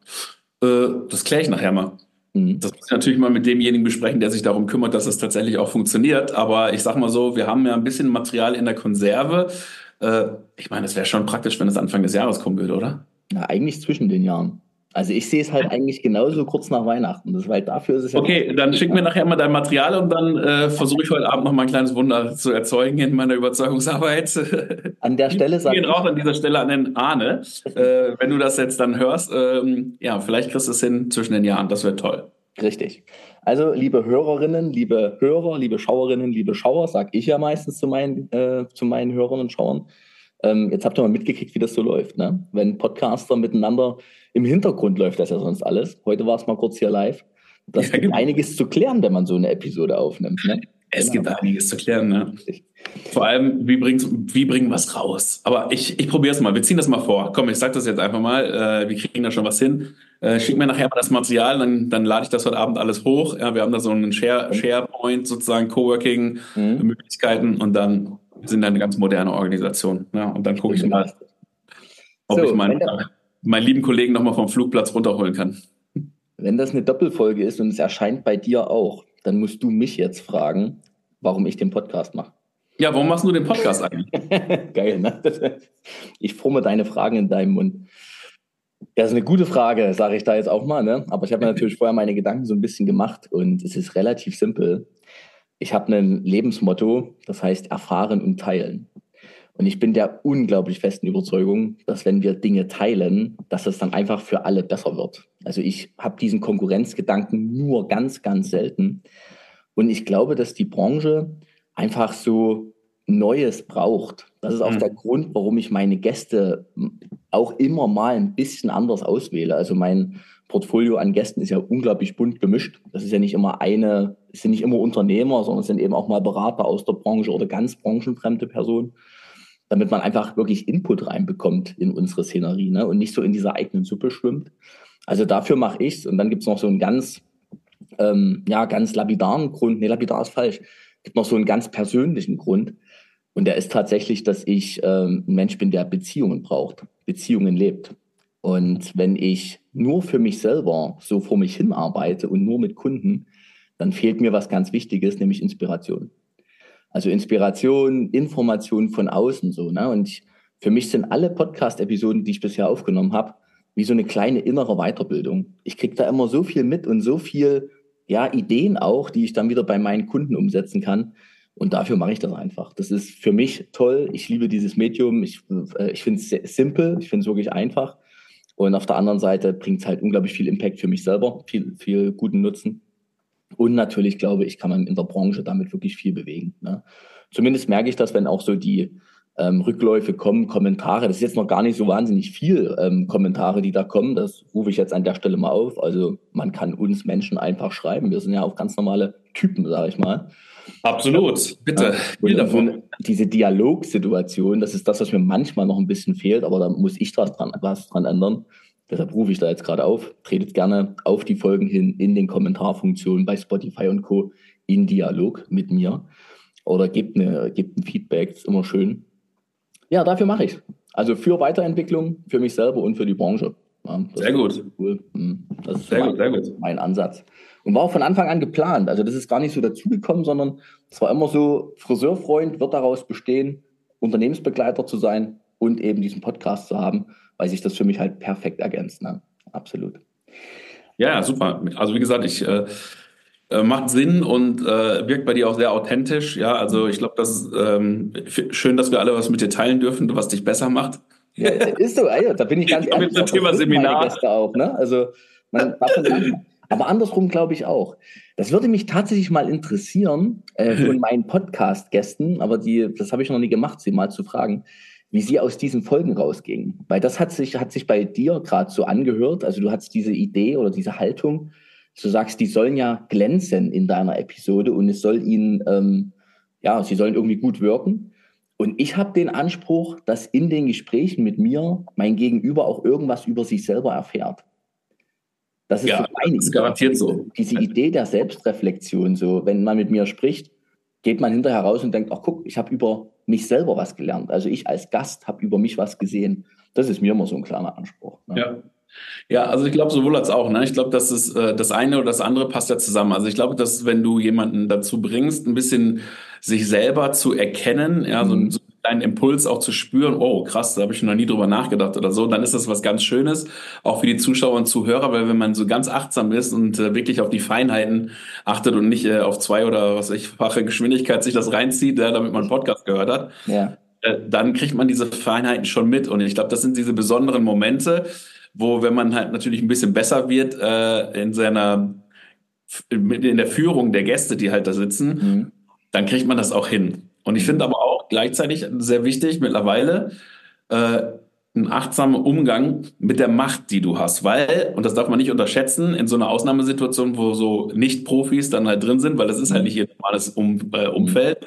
äh, das kläre ich nachher mal. Mhm. Das muss ich natürlich mal mit demjenigen besprechen, der sich darum kümmert, dass es tatsächlich auch funktioniert. Aber ich sag mal so, wir haben ja ein bisschen Material in der Konserve. Äh, ich meine, es wäre schon praktisch, wenn es Anfang des Jahres kommen würde, oder? Ja, eigentlich zwischen den Jahren. Also ich sehe es halt eigentlich genauso kurz nach Weihnachten. Das, weil dafür ist es ja Okay, dann schick mir nachher mal dein Material und dann äh, versuche ich heute Abend noch mal ein kleines Wunder zu erzeugen in meiner Überzeugungsarbeit. <laughs> An der Stelle sage ich. auch an dieser Stelle an den Arne. Äh, wenn du das jetzt dann hörst, ähm, ja, vielleicht kriegst du es hin zwischen den Jahren. Das wäre toll. Richtig. Also, liebe Hörerinnen, liebe Hörer, liebe Schauerinnen, liebe Schauer, sage ich ja meistens zu meinen, äh, zu meinen Hörern und Schauern. Ähm, jetzt habt ihr mal mitgekriegt, wie das so läuft. Ne? Wenn Podcaster miteinander im Hintergrund läuft das ja sonst alles. Heute war es mal kurz hier live. Das ja, gibt genau. einiges zu klären, wenn man so eine Episode aufnimmt. Ne? Es genau. gibt einiges zu klären, ne? Vor allem, wie, bringt, wie bringen wir es raus? Aber ich, ich probiere es mal. Wir ziehen das mal vor. Komm, ich sage das jetzt einfach mal. Äh, wir kriegen da schon was hin. Äh, schick mir nachher mal das Material, dann, dann lade ich das heute Abend alles hoch. Ja, wir haben da so einen Share, SharePoint, sozusagen Coworking-Möglichkeiten mhm. und dann sind eine ganz moderne Organisation. Ja, und dann gucke ich mal, ob so, ich meinen, meinen lieben Kollegen nochmal vom Flugplatz runterholen kann. Wenn das eine Doppelfolge ist und es erscheint bei dir auch, dann musst du mich jetzt fragen, warum ich den Podcast mache. Ja, warum machst du den Podcast eigentlich? <laughs> Geil, ne? <laughs> Ich forme deine Fragen in deinem Mund. Ja, das ist eine gute Frage, sage ich da jetzt auch mal. Ne? Aber ich habe mir natürlich vorher meine Gedanken so ein bisschen gemacht und es ist relativ simpel. Ich habe ein Lebensmotto, das heißt erfahren und teilen. Und ich bin der unglaublich festen Überzeugung, dass wenn wir Dinge teilen, dass es dann einfach für alle besser wird. Also ich habe diesen Konkurrenzgedanken nur ganz, ganz selten. Und ich glaube, dass die Branche einfach so Neues braucht. Das ist auch mhm. der Grund, warum ich meine Gäste auch immer mal ein bisschen anders auswähle. Also mein Portfolio an Gästen ist ja unglaublich bunt gemischt. Das ist ja nicht immer eine, es sind nicht immer Unternehmer, sondern es sind eben auch mal Berater aus der Branche oder ganz branchenfremde Personen damit man einfach wirklich Input reinbekommt in unsere Szenerie ne? und nicht so in dieser eigenen Suppe schwimmt. Also dafür mache ich's. Und dann gibt's noch so einen ganz, ähm, ja, ganz lapidaren Grund. Nee, lapidar ist falsch. Gibt noch so einen ganz persönlichen Grund. Und der ist tatsächlich, dass ich ähm, ein Mensch bin, der Beziehungen braucht, Beziehungen lebt. Und wenn ich nur für mich selber so vor mich hin arbeite und nur mit Kunden, dann fehlt mir was ganz Wichtiges, nämlich Inspiration. Also Inspiration, Information von außen so. Ne? Und ich, für mich sind alle Podcast-Episoden, die ich bisher aufgenommen habe, wie so eine kleine innere Weiterbildung. Ich kriege da immer so viel mit und so viel ja, Ideen auch, die ich dann wieder bei meinen Kunden umsetzen kann. Und dafür mache ich das einfach. Das ist für mich toll. Ich liebe dieses Medium. Ich, äh, ich finde es simpel. Ich finde es wirklich einfach. Und auf der anderen Seite bringt es halt unglaublich viel Impact für mich selber, viel, viel guten Nutzen. Und natürlich glaube ich, kann man in der Branche damit wirklich viel bewegen. Ne? Zumindest merke ich das, wenn auch so die ähm, Rückläufe kommen, Kommentare. Das ist jetzt noch gar nicht so wahnsinnig viel ähm, Kommentare, die da kommen. Das rufe ich jetzt an der Stelle mal auf. Also man kann uns Menschen einfach schreiben. Wir sind ja auch ganz normale Typen, sage ich mal. Absolut, bitte. Ja, davon. Diese Dialogsituation, das ist das, was mir manchmal noch ein bisschen fehlt, aber da muss ich was dran, was dran ändern. Deshalb rufe ich da jetzt gerade auf. Tretet gerne auf die Folgen hin in den Kommentarfunktionen bei Spotify und Co. in Dialog mit mir. Oder gebt, eine, gebt ein Feedback, ist immer schön. Ja, dafür mache ich. Also für Weiterentwicklung, für mich selber und für die Branche. Ja, sehr gut. Cool. Hm, das ist sehr mein, gut, sehr gut. mein Ansatz. Und war auch von Anfang an geplant. Also das ist gar nicht so dazugekommen, sondern es war immer so, Friseurfreund wird daraus bestehen, Unternehmensbegleiter zu sein und eben diesen Podcast zu haben, weil sich das für mich halt perfekt ergänzt. Ne? Absolut. Ja, super. Also wie gesagt, ich äh, äh, macht Sinn und äh, wirkt bei dir auch sehr authentisch. Ja, also ich glaube, das ist ähm, schön, dass wir alle was mit dir teilen dürfen, was dich besser macht. Ja, ist so, ja, da bin ich ganz ehrlich. Zum Thema Seminar. Auch, ne? Also man aber andersrum glaube ich auch. Das würde mich tatsächlich mal interessieren äh, von <laughs> meinen Podcast-Gästen, aber die, das habe ich noch nie gemacht, sie mal zu fragen, wie sie aus diesen Folgen rausgingen. Weil das hat sich, hat sich bei dir gerade so angehört. Also du hattest diese Idee oder diese Haltung, du sagst, die sollen ja glänzen in deiner Episode und es soll ihnen, ähm, ja, sie sollen irgendwie gut wirken. Und ich habe den Anspruch, dass in den Gesprächen mit mir mein Gegenüber auch irgendwas über sich selber erfährt. Das ist, ja, so das ist garantiert so. Diese Idee der Selbstreflexion, so wenn man mit mir spricht, geht man hinterher raus und denkt, ach guck, ich habe über mich selber was gelernt. Also ich als Gast habe über mich was gesehen. Das ist mir immer so ein kleiner Anspruch. Ne? Ja. Ja, also ich glaube sowohl als auch. Ne? Ich glaube, dass es äh, das eine oder das andere passt ja zusammen. Also ich glaube, dass wenn du jemanden dazu bringst, ein bisschen sich selber zu erkennen, ja, so, mhm. so einen Impuls auch zu spüren, oh krass, da habe ich noch nie drüber nachgedacht oder so, dann ist das was ganz Schönes, auch für die Zuschauer und Zuhörer, weil wenn man so ganz achtsam ist und äh, wirklich auf die Feinheiten achtet und nicht äh, auf zwei oder was ich fache Geschwindigkeit sich das reinzieht, ja, damit man einen Podcast gehört hat, ja. äh, dann kriegt man diese Feinheiten schon mit. Und ich glaube, das sind diese besonderen Momente, wo, wenn man halt natürlich ein bisschen besser wird äh, in seiner in der Führung der Gäste, die halt da sitzen, mhm. dann kriegt man das auch hin. Und ich finde aber auch gleichzeitig sehr wichtig mittlerweile äh, ein achtsamer Umgang mit der Macht, die du hast, weil und das darf man nicht unterschätzen in so einer Ausnahmesituation, wo so Nicht-Profis dann halt drin sind, weil das ist halt mhm. nicht ihr normales um, äh, Umfeld.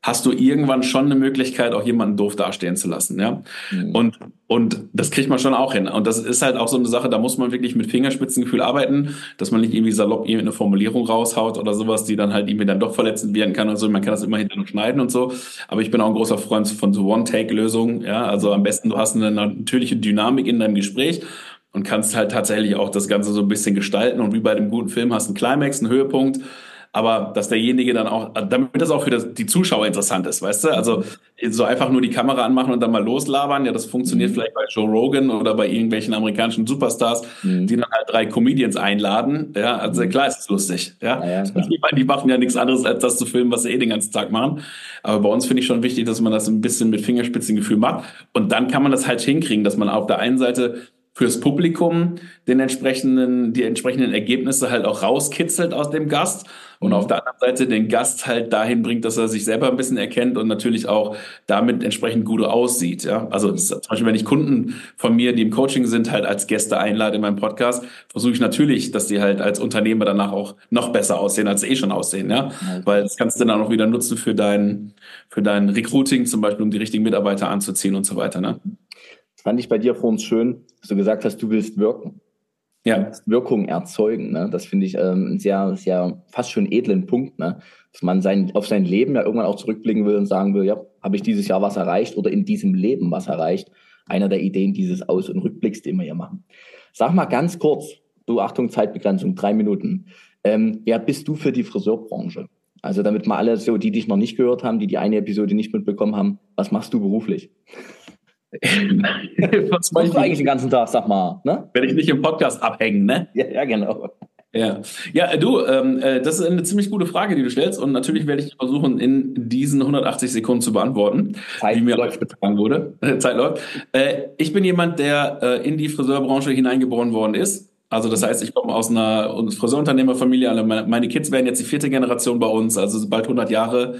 Hast du irgendwann schon eine Möglichkeit, auch jemanden doof dastehen zu lassen, ja. Mhm. Und, und das kriegt man schon auch hin. Und das ist halt auch so eine Sache, da muss man wirklich mit Fingerspitzengefühl arbeiten, dass man nicht irgendwie salopp eine Formulierung raushaut oder sowas, die dann halt irgendwie dann doch verletzend werden kann und so. Man kann das immer hinterher schneiden und so. Aber ich bin auch ein großer Freund von so One-Take-Lösungen, ja. Also am besten, du hast eine natürliche Dynamik in deinem Gespräch und kannst halt tatsächlich auch das Ganze so ein bisschen gestalten und wie bei dem guten Film hast einen Climax, einen Höhepunkt aber dass derjenige dann auch, damit das auch für das, die Zuschauer interessant ist, weißt du? Also so einfach nur die Kamera anmachen und dann mal loslabern, ja, das funktioniert mhm. vielleicht bei Joe Rogan oder bei irgendwelchen amerikanischen Superstars, mhm. die dann halt drei Comedians einladen. Ja, also mhm. klar ist es lustig. Ja, ja, ja ich meine, die machen ja nichts anderes, als das zu filmen, was sie eh den ganzen Tag machen. Aber bei uns finde ich schon wichtig, dass man das ein bisschen mit Fingerspitzengefühl macht. Und dann kann man das halt hinkriegen, dass man auf der einen Seite fürs Publikum den entsprechenden, die entsprechenden Ergebnisse halt auch rauskitzelt aus dem Gast und auf der anderen Seite den Gast halt dahin bringt, dass er sich selber ein bisschen erkennt und natürlich auch damit entsprechend gut aussieht. Ja, also zum Beispiel, wenn ich Kunden von mir, die im Coaching sind, halt als Gäste einlade in meinem Podcast, versuche ich natürlich, dass die halt als Unternehmer danach auch noch besser aussehen, als sie eh schon aussehen. Ja, weil das kannst du dann auch wieder nutzen für dein, für dein Recruiting zum Beispiel, um die richtigen Mitarbeiter anzuziehen und so weiter. Ne? Das fand ich bei dir vor uns schön, dass du gesagt hast, du willst wirken. Ja. Wirkung erzeugen. Ne? Das finde ich ähm, einen sehr, sehr fast schon edlen Punkt, ne? dass man sein, auf sein Leben ja irgendwann auch zurückblicken will und sagen will, ja, habe ich dieses Jahr was erreicht oder in diesem Leben was erreicht. Einer der Ideen dieses Aus- und Rückblicks, den wir hier machen. Sag mal ganz kurz, du Achtung, Zeitbegrenzung, drei Minuten. Ähm, wer bist du für die Friseurbranche? Also damit mal alle so, die dich noch nicht gehört haben, die die eine Episode nicht mitbekommen haben, was machst du beruflich? <laughs> Was machst du eigentlich den ganzen Tag, sag mal? Ne? Wenn ich nicht im Podcast abhängen, ne? Ja, ja genau. Ja, ja du, ähm, äh, das ist eine ziemlich gute Frage, die du stellst. Und natürlich werde ich versuchen, in diesen 180 Sekunden zu beantworten, Zeit wie mir läuft betragen wurde. Zeit läuft. Äh, ich bin jemand, der äh, in die Friseurbranche hineingeboren worden ist. Also das heißt, ich komme aus einer Friseurunternehmerfamilie. Meine Kids werden jetzt die vierte Generation bei uns, also bald 100 Jahre.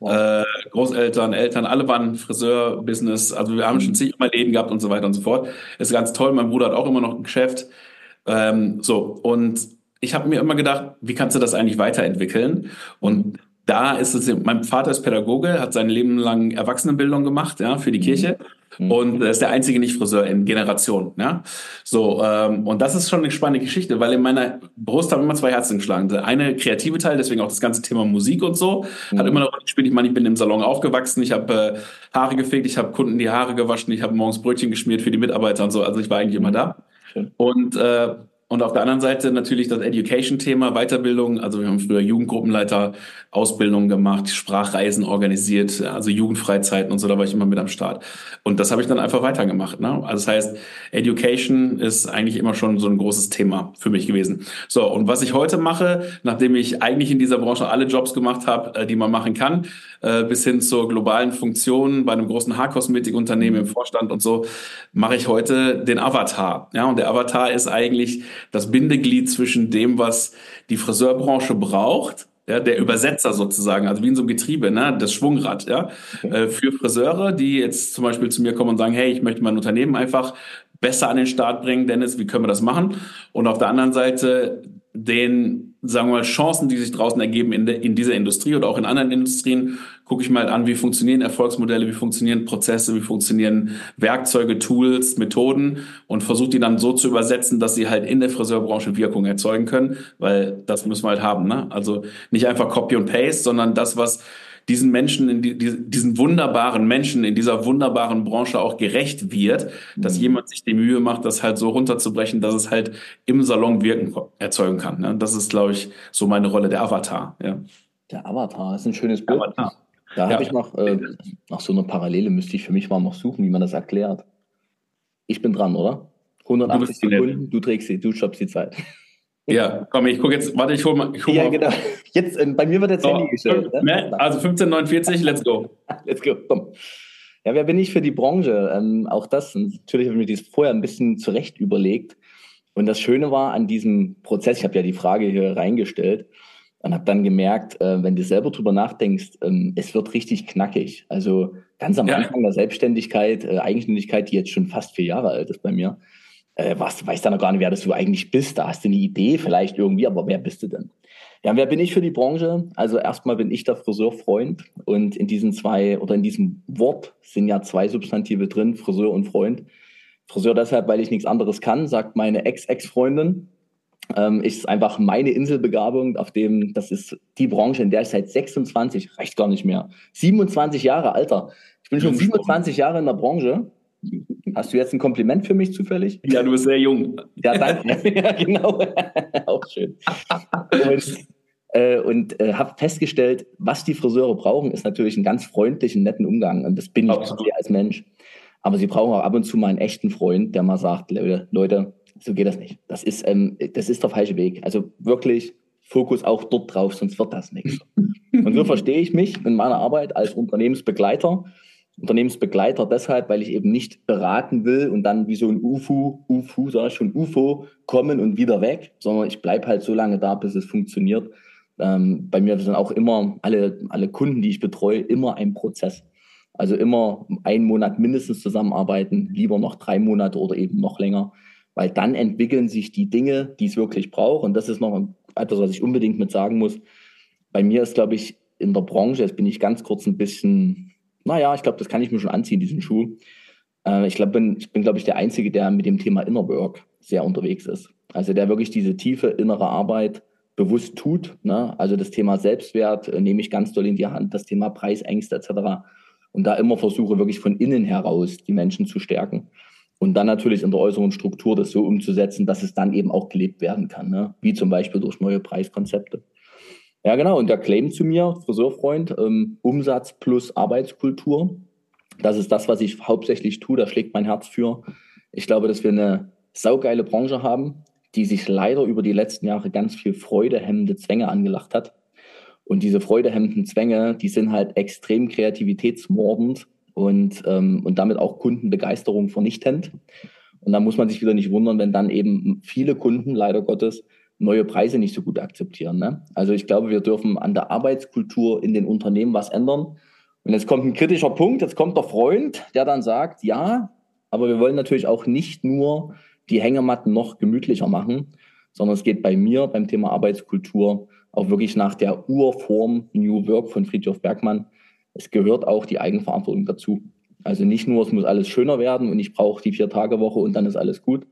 Wow. Äh, Großeltern, Eltern, alle waren Friseur-Business. Also wir haben mhm. schon zig Mal Läden gehabt und so weiter und so fort. Ist ganz toll. Mein Bruder hat auch immer noch ein Geschäft. Ähm, so, und ich habe mir immer gedacht, wie kannst du das eigentlich weiterentwickeln? Und da ist es, mein Vater ist Pädagoge, hat sein Leben lang Erwachsenenbildung gemacht, ja, für die mhm. Kirche. Mhm. Und er ist der einzige Nicht-Friseur in Generation. Ja? So, ähm, und das ist schon eine spannende Geschichte, weil in meiner Brust haben immer zwei Herzen geschlagen. Der eine kreative Teil, deswegen auch das ganze Thema Musik und so, mhm. hat immer noch gespielt. Ich meine, ich bin im Salon aufgewachsen, ich habe äh, Haare gefegt, ich habe Kunden die Haare gewaschen, ich habe morgens Brötchen geschmiert für die Mitarbeiter und so. Also ich war eigentlich immer da. Schön. Und äh, und auf der anderen Seite natürlich das Education-Thema, Weiterbildung. Also wir haben früher Jugendgruppenleiter Ausbildungen gemacht, Sprachreisen organisiert, also Jugendfreizeiten und so, da war ich immer mit am Start. Und das habe ich dann einfach weitergemacht. Ne? Also das heißt, Education ist eigentlich immer schon so ein großes Thema für mich gewesen. So, und was ich heute mache, nachdem ich eigentlich in dieser Branche alle Jobs gemacht habe, äh, die man machen kann, äh, bis hin zur globalen Funktion bei einem großen Haarkosmetikunternehmen im Vorstand und so, mache ich heute den Avatar. Ja, und der Avatar ist eigentlich das Bindeglied zwischen dem, was die Friseurbranche braucht, ja, der Übersetzer sozusagen, also wie in so einem Getriebe, ne, das Schwungrad, ja, okay. äh, für Friseure, die jetzt zum Beispiel zu mir kommen und sagen, hey, ich möchte mein Unternehmen einfach besser an den Start bringen, Dennis, wie können wir das machen? Und auf der anderen Seite den, sagen wir mal, Chancen, die sich draußen ergeben in, de, in dieser Industrie oder auch in anderen Industrien, gucke ich mal an, wie funktionieren Erfolgsmodelle, wie funktionieren Prozesse, wie funktionieren Werkzeuge, Tools, Methoden und versuche die dann so zu übersetzen, dass sie halt in der Friseurbranche Wirkung erzeugen können, weil das müssen wir halt haben. Ne? Also nicht einfach Copy und Paste, sondern das, was diesen Menschen, in die, diesen wunderbaren Menschen in dieser wunderbaren Branche auch gerecht wird, dass mhm. jemand sich die Mühe macht, das halt so runterzubrechen, dass es halt im Salon Wirken erzeugen kann. Ne? Das ist, glaube ich, so meine Rolle, der Avatar. Ja. Der Avatar ist ein schönes Bild. Avatar. Da ja. habe ich noch, äh, noch so eine Parallele, müsste ich für mich mal noch suchen, wie man das erklärt. Ich bin dran, oder? 180 Sekunden, du trägst sie, du stoppst die Zeit. Ja, komm, ich gucke jetzt, warte, ich hole mal. Ich hol ja, mal. genau. Jetzt, äh, bei mir wird jetzt so, Handy gestellt. Ne? Also 1549, let's go. <laughs> let's go, komm. Ja, wer bin ich für die Branche? Ähm, auch das, natürlich habe ich mir das vorher ein bisschen zurecht überlegt. Und das Schöne war an diesem Prozess, ich habe ja die Frage hier reingestellt und habe dann gemerkt, äh, wenn du selber drüber nachdenkst, ähm, es wird richtig knackig. Also ganz am ja. Anfang der Selbstständigkeit, äh, Eigenständigkeit, die jetzt schon fast vier Jahre alt ist bei mir, äh, was, weißt dann noch gar nicht, wer das du eigentlich bist. Da hast du eine Idee vielleicht irgendwie, aber wer bist du denn? Ja, wer bin ich für die Branche? Also erstmal bin ich der Friseurfreund und in diesen zwei oder in diesem Wort sind ja zwei Substantive drin, Friseur und Freund. Friseur deshalb, weil ich nichts anderes kann, sagt meine Ex-Ex-Freundin. Ähm, ist einfach meine Inselbegabung, auf dem, das ist die Branche, in der ich seit 26, reicht gar nicht mehr, 27 Jahre, Alter. Ich bin schon 27 Jahre in der Branche Hast du jetzt ein Kompliment für mich zufällig? Ja, du bist sehr jung. Ja, danke. <laughs> ja, genau. <laughs> Auch schön. Und, äh, und äh, habe festgestellt, was die Friseure brauchen, ist natürlich einen ganz freundlichen, netten Umgang. Und das bin ich Absolut. als Mensch. Aber sie brauchen auch ab und zu mal einen echten Freund, der mal sagt, Leute, so geht das nicht. Das ist, ähm, das ist der falsche Weg. Also wirklich Fokus auch dort drauf, sonst wird das nichts. <laughs> Und so verstehe ich mich in meiner Arbeit als Unternehmensbegleiter Unternehmensbegleiter deshalb, weil ich eben nicht beraten will und dann wie so ein UFO, UFO, sag ich schon, UFO kommen und wieder weg, sondern ich bleibe halt so lange da, bis es funktioniert. Ähm, bei mir sind auch immer alle, alle Kunden, die ich betreue, immer ein Prozess. Also immer einen Monat mindestens zusammenarbeiten, lieber noch drei Monate oder eben noch länger, weil dann entwickeln sich die Dinge, die es wirklich braucht. Und das ist noch etwas, was ich unbedingt mit sagen muss. Bei mir ist, glaube ich, in der Branche, jetzt bin ich ganz kurz ein bisschen naja, ich glaube, das kann ich mir schon anziehen, diesen Schuh. Äh, ich glaube, bin, ich bin, glaube ich, der Einzige, der mit dem Thema Inner Work sehr unterwegs ist. Also der wirklich diese tiefe innere Arbeit bewusst tut. Ne? Also das Thema Selbstwert äh, nehme ich ganz doll in die Hand, das Thema Preisängste etc. Und da immer versuche, wirklich von innen heraus die Menschen zu stärken. Und dann natürlich in der äußeren Struktur das so umzusetzen, dass es dann eben auch gelebt werden kann. Ne? Wie zum Beispiel durch neue Preiskonzepte. Ja, genau. Und der Claim zu mir, Friseurfreund, ähm, Umsatz plus Arbeitskultur. Das ist das, was ich hauptsächlich tue. Da schlägt mein Herz für. Ich glaube, dass wir eine saugeile Branche haben, die sich leider über die letzten Jahre ganz viel freudehemmende Zwänge angelacht hat. Und diese freudehemmenden Zwänge, die sind halt extrem kreativitätsmordend und, ähm, und damit auch Kundenbegeisterung vernichtend. Und da muss man sich wieder nicht wundern, wenn dann eben viele Kunden, leider Gottes, neue Preise nicht so gut akzeptieren. Ne? Also ich glaube, wir dürfen an der Arbeitskultur in den Unternehmen was ändern. Und jetzt kommt ein kritischer Punkt, jetzt kommt der Freund, der dann sagt, ja, aber wir wollen natürlich auch nicht nur die Hängematten noch gemütlicher machen, sondern es geht bei mir beim Thema Arbeitskultur auch wirklich nach der Urform New Work von Friedhof Bergmann. Es gehört auch die Eigenverantwortung dazu. Also nicht nur, es muss alles schöner werden und ich brauche die Vier-Tage-Woche und dann ist alles gut,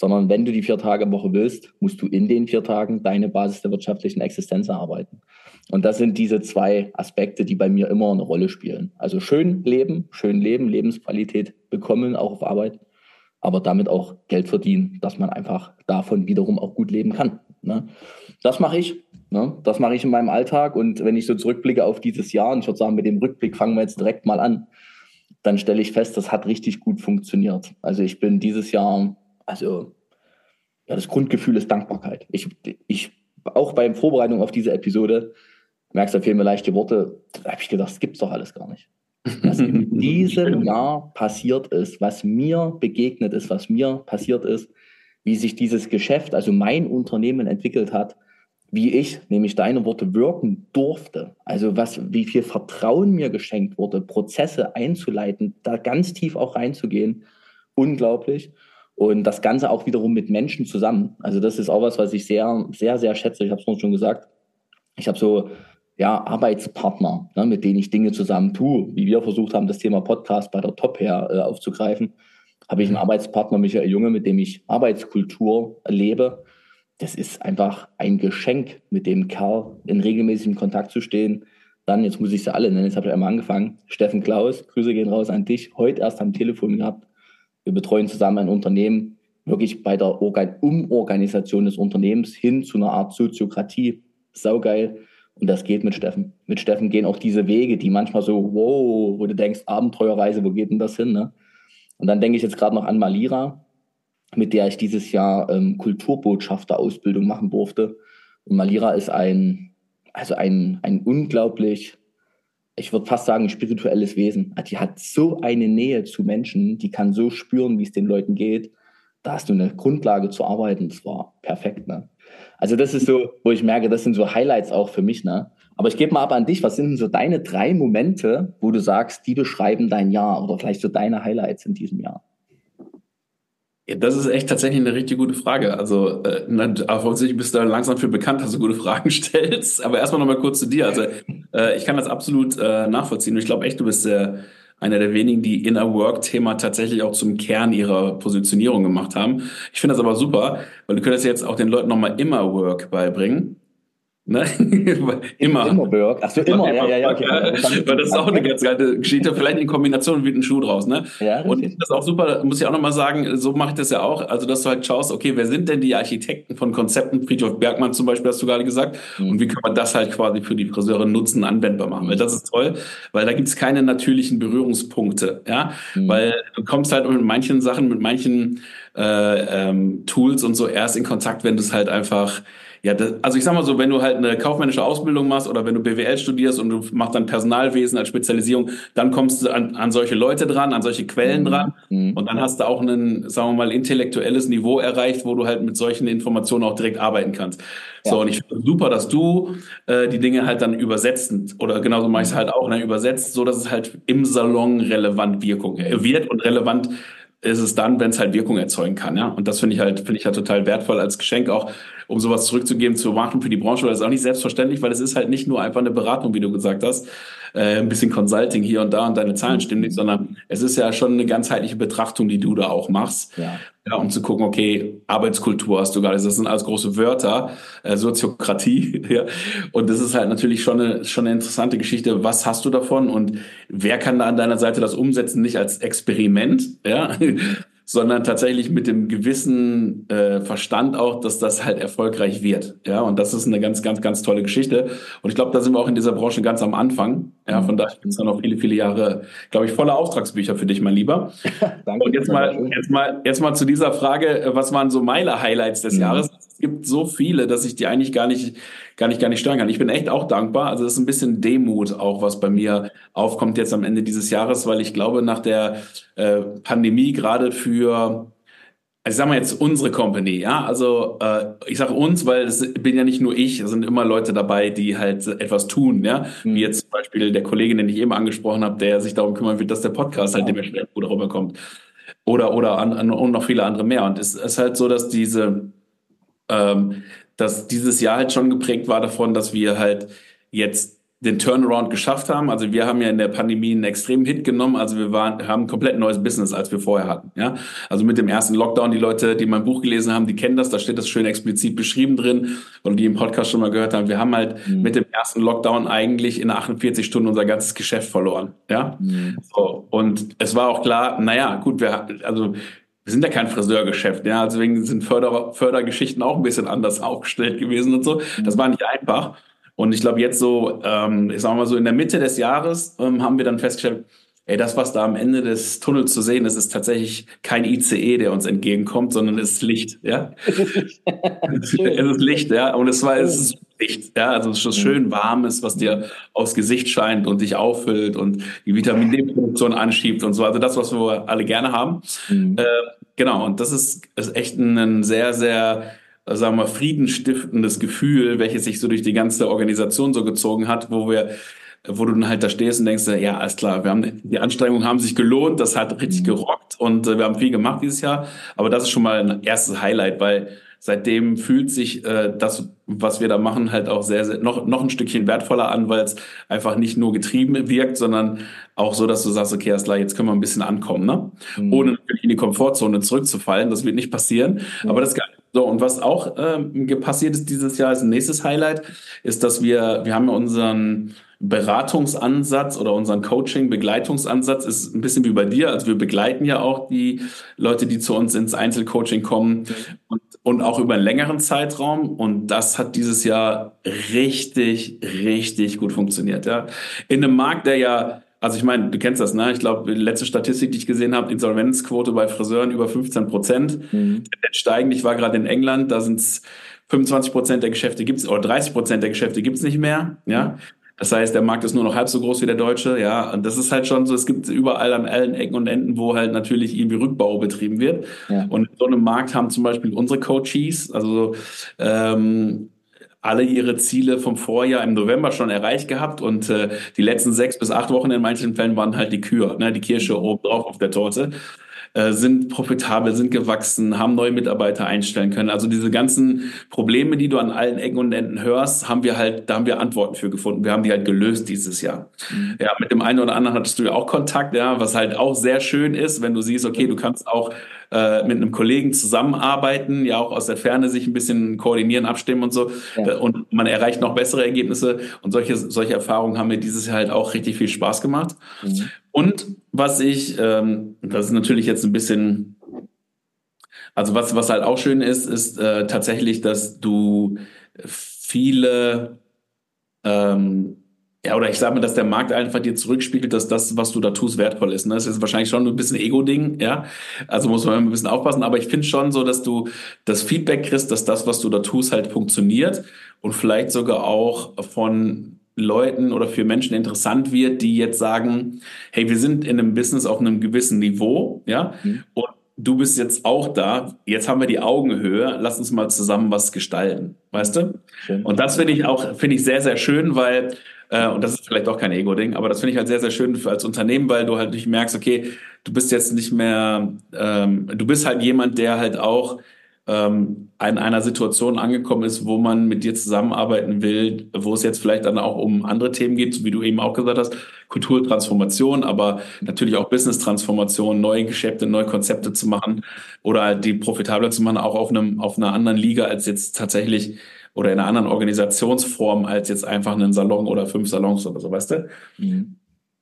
sondern wenn du die Vier-Tage-Woche willst, musst du in den vier Tagen deine Basis der wirtschaftlichen Existenz erarbeiten. Und das sind diese zwei Aspekte, die bei mir immer eine Rolle spielen. Also schön leben, schön leben, Lebensqualität bekommen, auch auf Arbeit, aber damit auch Geld verdienen, dass man einfach davon wiederum auch gut leben kann. Ne? Das mache ich. Ne? Das mache ich in meinem Alltag. Und wenn ich so zurückblicke auf dieses Jahr, und ich würde sagen, mit dem Rückblick fangen wir jetzt direkt mal an, dann stelle ich fest, das hat richtig gut funktioniert. Also ich bin dieses Jahr, also ja, das Grundgefühl ist Dankbarkeit. Ich, ich auch beim Vorbereitung auf diese Episode, merkst du, fehlen mir leichte Worte, da habe ich gedacht, das gibt's doch alles gar nicht. Was in <laughs> diesem Jahr passiert ist, was mir begegnet ist, was mir passiert ist, wie sich dieses Geschäft, also mein Unternehmen entwickelt hat, wie ich, nämlich deine Worte, wirken durfte. Also was, wie viel Vertrauen mir geschenkt wurde, Prozesse einzuleiten, da ganz tief auch reinzugehen. Unglaublich. Und das Ganze auch wiederum mit Menschen zusammen. Also das ist auch was, was ich sehr, sehr, sehr schätze. Ich habe es schon gesagt. Ich habe so ja, Arbeitspartner, ne, mit denen ich Dinge zusammen tue, wie wir versucht haben, das Thema Podcast bei der Top her äh, aufzugreifen habe ich einen Arbeitspartner, Michael Junge, mit dem ich Arbeitskultur erlebe. Das ist einfach ein Geschenk, mit dem Kerl in regelmäßigem Kontakt zu stehen. Dann, jetzt muss ich sie alle nennen, jetzt habe ich einmal angefangen. Steffen Klaus, Grüße gehen raus an dich, heute erst am Telefon gehabt. Wir betreuen zusammen ein Unternehmen, wirklich bei der Organ Umorganisation des Unternehmens hin zu einer Art Soziokratie. Saugeil. Und das geht mit Steffen. Mit Steffen gehen auch diese Wege, die manchmal so, wow, wo du denkst, Abenteuerreise, wo geht denn das hin? Ne? Und dann denke ich jetzt gerade noch an Malira, mit der ich dieses Jahr ähm, Kulturbotschafterausbildung machen durfte. Und Malira ist ein, also ein, ein unglaublich, ich würde fast sagen, spirituelles Wesen. Die hat so eine Nähe zu Menschen, die kann so spüren, wie es den Leuten geht. Da hast du eine Grundlage zu arbeiten. Das war perfekt. Ne? Also das ist so, wo ich merke, das sind so Highlights auch für mich. Ne? Aber ich gebe mal ab an dich, was sind denn so deine drei Momente, wo du sagst, die beschreiben dein Jahr oder vielleicht so deine Highlights in diesem Jahr? Das ist echt tatsächlich eine richtig gute Frage. Also, äh, offensichtlich bist du da langsam für bekannt, dass du gute Fragen <laughs> stellst. Aber erstmal nochmal kurz zu dir. Also, äh, ich kann das absolut äh, nachvollziehen. Ich glaube echt, du bist der, einer der wenigen, die Inner Work-Thema tatsächlich auch zum Kern ihrer Positionierung gemacht haben. Ich finde das aber super, weil du könntest jetzt auch den Leuten nochmal immer Work beibringen. Ne? <laughs> immer. Immer Berg. Ach so, immer, ja, ja, ja. Okay. Weil das ist auch eine ganz geile Geschichte. Vielleicht in Kombination wird ein Schuh draus, ne? Ja, und das ist auch super, muss ich auch nochmal sagen, so mache ich das ja auch. Also, dass du halt schaust, okay, wer sind denn die Architekten von Konzepten? Friedhof Bergmann zum Beispiel, hast du gerade gesagt. Mhm. Und wie kann man das halt quasi für die Friseure nutzen, anwendbar machen? Weil das ist toll, weil da gibt's keine natürlichen Berührungspunkte, ja? Mhm. Weil du kommst halt mit manchen Sachen, mit manchen äh, ähm, Tools und so erst in Kontakt, wenn du es halt einfach ja, das, also ich sag mal so, wenn du halt eine kaufmännische Ausbildung machst oder wenn du BWL studierst und du machst dann Personalwesen als Spezialisierung, dann kommst du an, an solche Leute dran, an solche Quellen mhm. dran mhm. und dann hast du auch ein, sagen wir mal, intellektuelles Niveau erreicht, wo du halt mit solchen Informationen auch direkt arbeiten kannst. Ja. So, und ich finde super, dass du äh, die Dinge halt dann übersetzt oder genauso mache ich es halt auch, ne, übersetzt, so dass es halt im Salon relevant Wirkung äh, wird und relevant ist es dann, wenn es halt Wirkung erzeugen kann, ja. Und das finde ich halt, finde ich halt total wertvoll als Geschenk auch, um sowas zurückzugeben zu machen für die Branche, weil das ist auch nicht selbstverständlich, weil es ist halt nicht nur einfach eine Beratung, wie du gesagt hast, äh, ein bisschen Consulting hier und da und deine Zahlen stimmen nicht, sondern es ist ja schon eine ganzheitliche Betrachtung, die du da auch machst. Ja. Ja, um zu gucken, okay, Arbeitskultur hast du gerade, das sind alles große Wörter, äh, Soziokratie, <laughs> ja. Und das ist halt natürlich schon eine, schon eine interessante Geschichte. Was hast du davon und wer kann da an deiner Seite das umsetzen? Nicht als Experiment, ja, sondern tatsächlich mit dem gewissen äh, Verstand auch, dass das halt erfolgreich wird. Ja, und das ist eine ganz, ganz, ganz tolle Geschichte. Und ich glaube, da sind wir auch in dieser Branche ganz am Anfang. Ja, von daher gibt es noch viele, viele Jahre, glaube ich, volle Auftragsbücher für dich, mein Lieber. <laughs> Danke. Und jetzt mal, jetzt mal, jetzt mal zu dieser Frage, äh, was waren so meine Highlights des mhm. Jahres? Es gibt so viele, dass ich die eigentlich gar nicht, gar nicht, gar nicht steuern kann. Ich bin echt auch dankbar. Also das ist ein bisschen Demut auch, was bei mir aufkommt jetzt am Ende dieses Jahres, weil ich glaube, nach der äh, Pandemie gerade für also sagen wir jetzt unsere Company, ja, also äh, ich sage uns, weil es bin ja nicht nur ich, es sind immer Leute dabei, die halt etwas tun, ja, mhm. wie jetzt zum Beispiel der Kollege, den ich eben angesprochen habe, der sich darum kümmern wird, dass der Podcast halt dementsprechend gut rüberkommt oder oder an, an, und noch viele andere mehr und es ist halt so, dass diese ähm, dass dieses Jahr halt schon geprägt war davon, dass wir halt jetzt den Turnaround geschafft haben. Also wir haben ja in der Pandemie einen extremen Hit genommen. Also wir waren, haben ein komplett neues Business, als wir vorher hatten. Ja, also mit dem ersten Lockdown, die Leute, die mein Buch gelesen haben, die kennen das. Da steht das schön explizit beschrieben drin oder die im Podcast schon mal gehört haben. Wir haben halt mhm. mit dem ersten Lockdown eigentlich in 48 Stunden unser ganzes Geschäft verloren. Ja, mhm. so und es war auch klar. Naja, gut, wir also wir sind ja kein Friseurgeschäft, ja, deswegen sind Förder, Fördergeschichten auch ein bisschen anders aufgestellt gewesen und so. Das war nicht einfach. Und ich glaube, jetzt so, ähm, ich sag mal so in der Mitte des Jahres ähm, haben wir dann festgestellt, ey, das, was da am Ende des Tunnels zu sehen ist, ist tatsächlich kein ICE, der uns entgegenkommt, sondern es ist Licht, ja. <laughs> <laughs> es ist Licht, ja. Und es war, es ist Licht, ja. Also es ist schön warmes, was dir aufs Gesicht scheint und dich auffüllt und die Vitamin D-Produktion anschiebt und so. Also das, was wir alle gerne haben. Mhm. Äh, genau. Und das ist, ist echt ein sehr, sehr sagen wir, friedenstiftendes Gefühl, welches sich so durch die ganze Organisation so gezogen hat, wo wir wo du dann halt da stehst und denkst, ja, alles klar, wir haben, die Anstrengungen haben sich gelohnt, das hat richtig mhm. gerockt und äh, wir haben viel gemacht dieses Jahr. Aber das ist schon mal ein erstes Highlight, weil seitdem fühlt sich äh, das, was wir da machen, halt auch sehr, sehr noch, noch ein Stückchen wertvoller an, weil es einfach nicht nur getrieben wirkt, sondern auch so, dass du sagst, okay, klar, jetzt können wir ein bisschen ankommen, ne? Mhm. Ohne natürlich in die Komfortzone zurückzufallen. Das wird nicht passieren. Mhm. Aber das ist. So, und was auch ähm, passiert ist dieses Jahr, ist ein nächstes Highlight, ist, dass wir, wir haben ja unseren Beratungsansatz oder unseren Coaching-Begleitungsansatz ist ein bisschen wie bei dir. Also wir begleiten ja auch die Leute, die zu uns ins Einzelcoaching kommen und, und auch über einen längeren Zeitraum. Und das hat dieses Jahr richtig, richtig gut funktioniert. Ja. In einem Markt, der ja also ich meine, du kennst das, ne? Ich glaube, die letzte Statistik, die ich gesehen habe, Insolvenzquote bei Friseuren über 15 Prozent. Mhm. Steigend, ich war gerade in England, da sind es 25 Prozent der Geschäfte gibt's oder 30 Prozent der Geschäfte gibt's nicht mehr. Ja. Das heißt, der Markt ist nur noch halb so groß wie der deutsche, ja. Und das ist halt schon so, es gibt überall an allen Ecken und Enden, wo halt natürlich irgendwie Rückbau betrieben wird. Ja. Und in so einem Markt haben zum Beispiel unsere Coaches, also ähm, alle ihre Ziele vom Vorjahr im November schon erreicht gehabt und äh, die letzten sechs bis acht Wochen in manchen Fällen waren halt die Kür, ne, die Kirsche oben drauf auf der Torte. Äh, sind profitabel, sind gewachsen, haben neue Mitarbeiter einstellen können. Also diese ganzen Probleme, die du an allen Ecken und Enden hörst, haben wir halt, da haben wir Antworten für gefunden. Wir haben die halt gelöst dieses Jahr. Mhm. Ja, mit dem einen oder anderen hattest du ja auch Kontakt, ja, was halt auch sehr schön ist, wenn du siehst, okay, du kannst auch äh, mit einem Kollegen zusammenarbeiten, ja auch aus der Ferne sich ein bisschen koordinieren, abstimmen und so. Ja. Und man erreicht noch bessere Ergebnisse. Und solche, solche Erfahrungen haben mir dieses Jahr halt auch richtig viel Spaß gemacht. Mhm. Und was ich, ähm, das ist natürlich jetzt ein bisschen, also was, was halt auch schön ist, ist äh, tatsächlich, dass du viele ähm, ja, oder ich sage mal, dass der Markt einfach dir zurückspiegelt, dass das, was du da tust, wertvoll ist. Ne? Das ist wahrscheinlich schon ein bisschen Ego-Ding, ja. Also muss man ein bisschen aufpassen. Aber ich finde schon so, dass du das Feedback kriegst, dass das, was du da tust, halt funktioniert und vielleicht sogar auch von Leuten oder für Menschen interessant wird, die jetzt sagen, hey, wir sind in einem Business auf einem gewissen Niveau, ja, mhm. und du bist jetzt auch da, jetzt haben wir die Augenhöhe, lass uns mal zusammen was gestalten, weißt du? Schön. Und das finde ich auch, finde ich sehr, sehr schön, weil äh, und das ist vielleicht auch kein Ego-Ding, aber das finde ich halt sehr, sehr schön als Unternehmen, weil du halt nicht merkst, okay, du bist jetzt nicht mehr, ähm, du bist halt jemand, der halt auch ähm, in einer Situation angekommen ist, wo man mit dir zusammenarbeiten will, wo es jetzt vielleicht dann auch um andere Themen geht, wie du eben auch gesagt hast, Kulturtransformation, aber natürlich auch Business-Transformation, neue Geschäfte, neue Konzepte zu machen oder halt die profitabler zu machen, auch auf einem, auf einer anderen Liga als jetzt tatsächlich oder in einer anderen Organisationsform als jetzt einfach einen Salon oder fünf Salons oder so, weißt du? Mhm.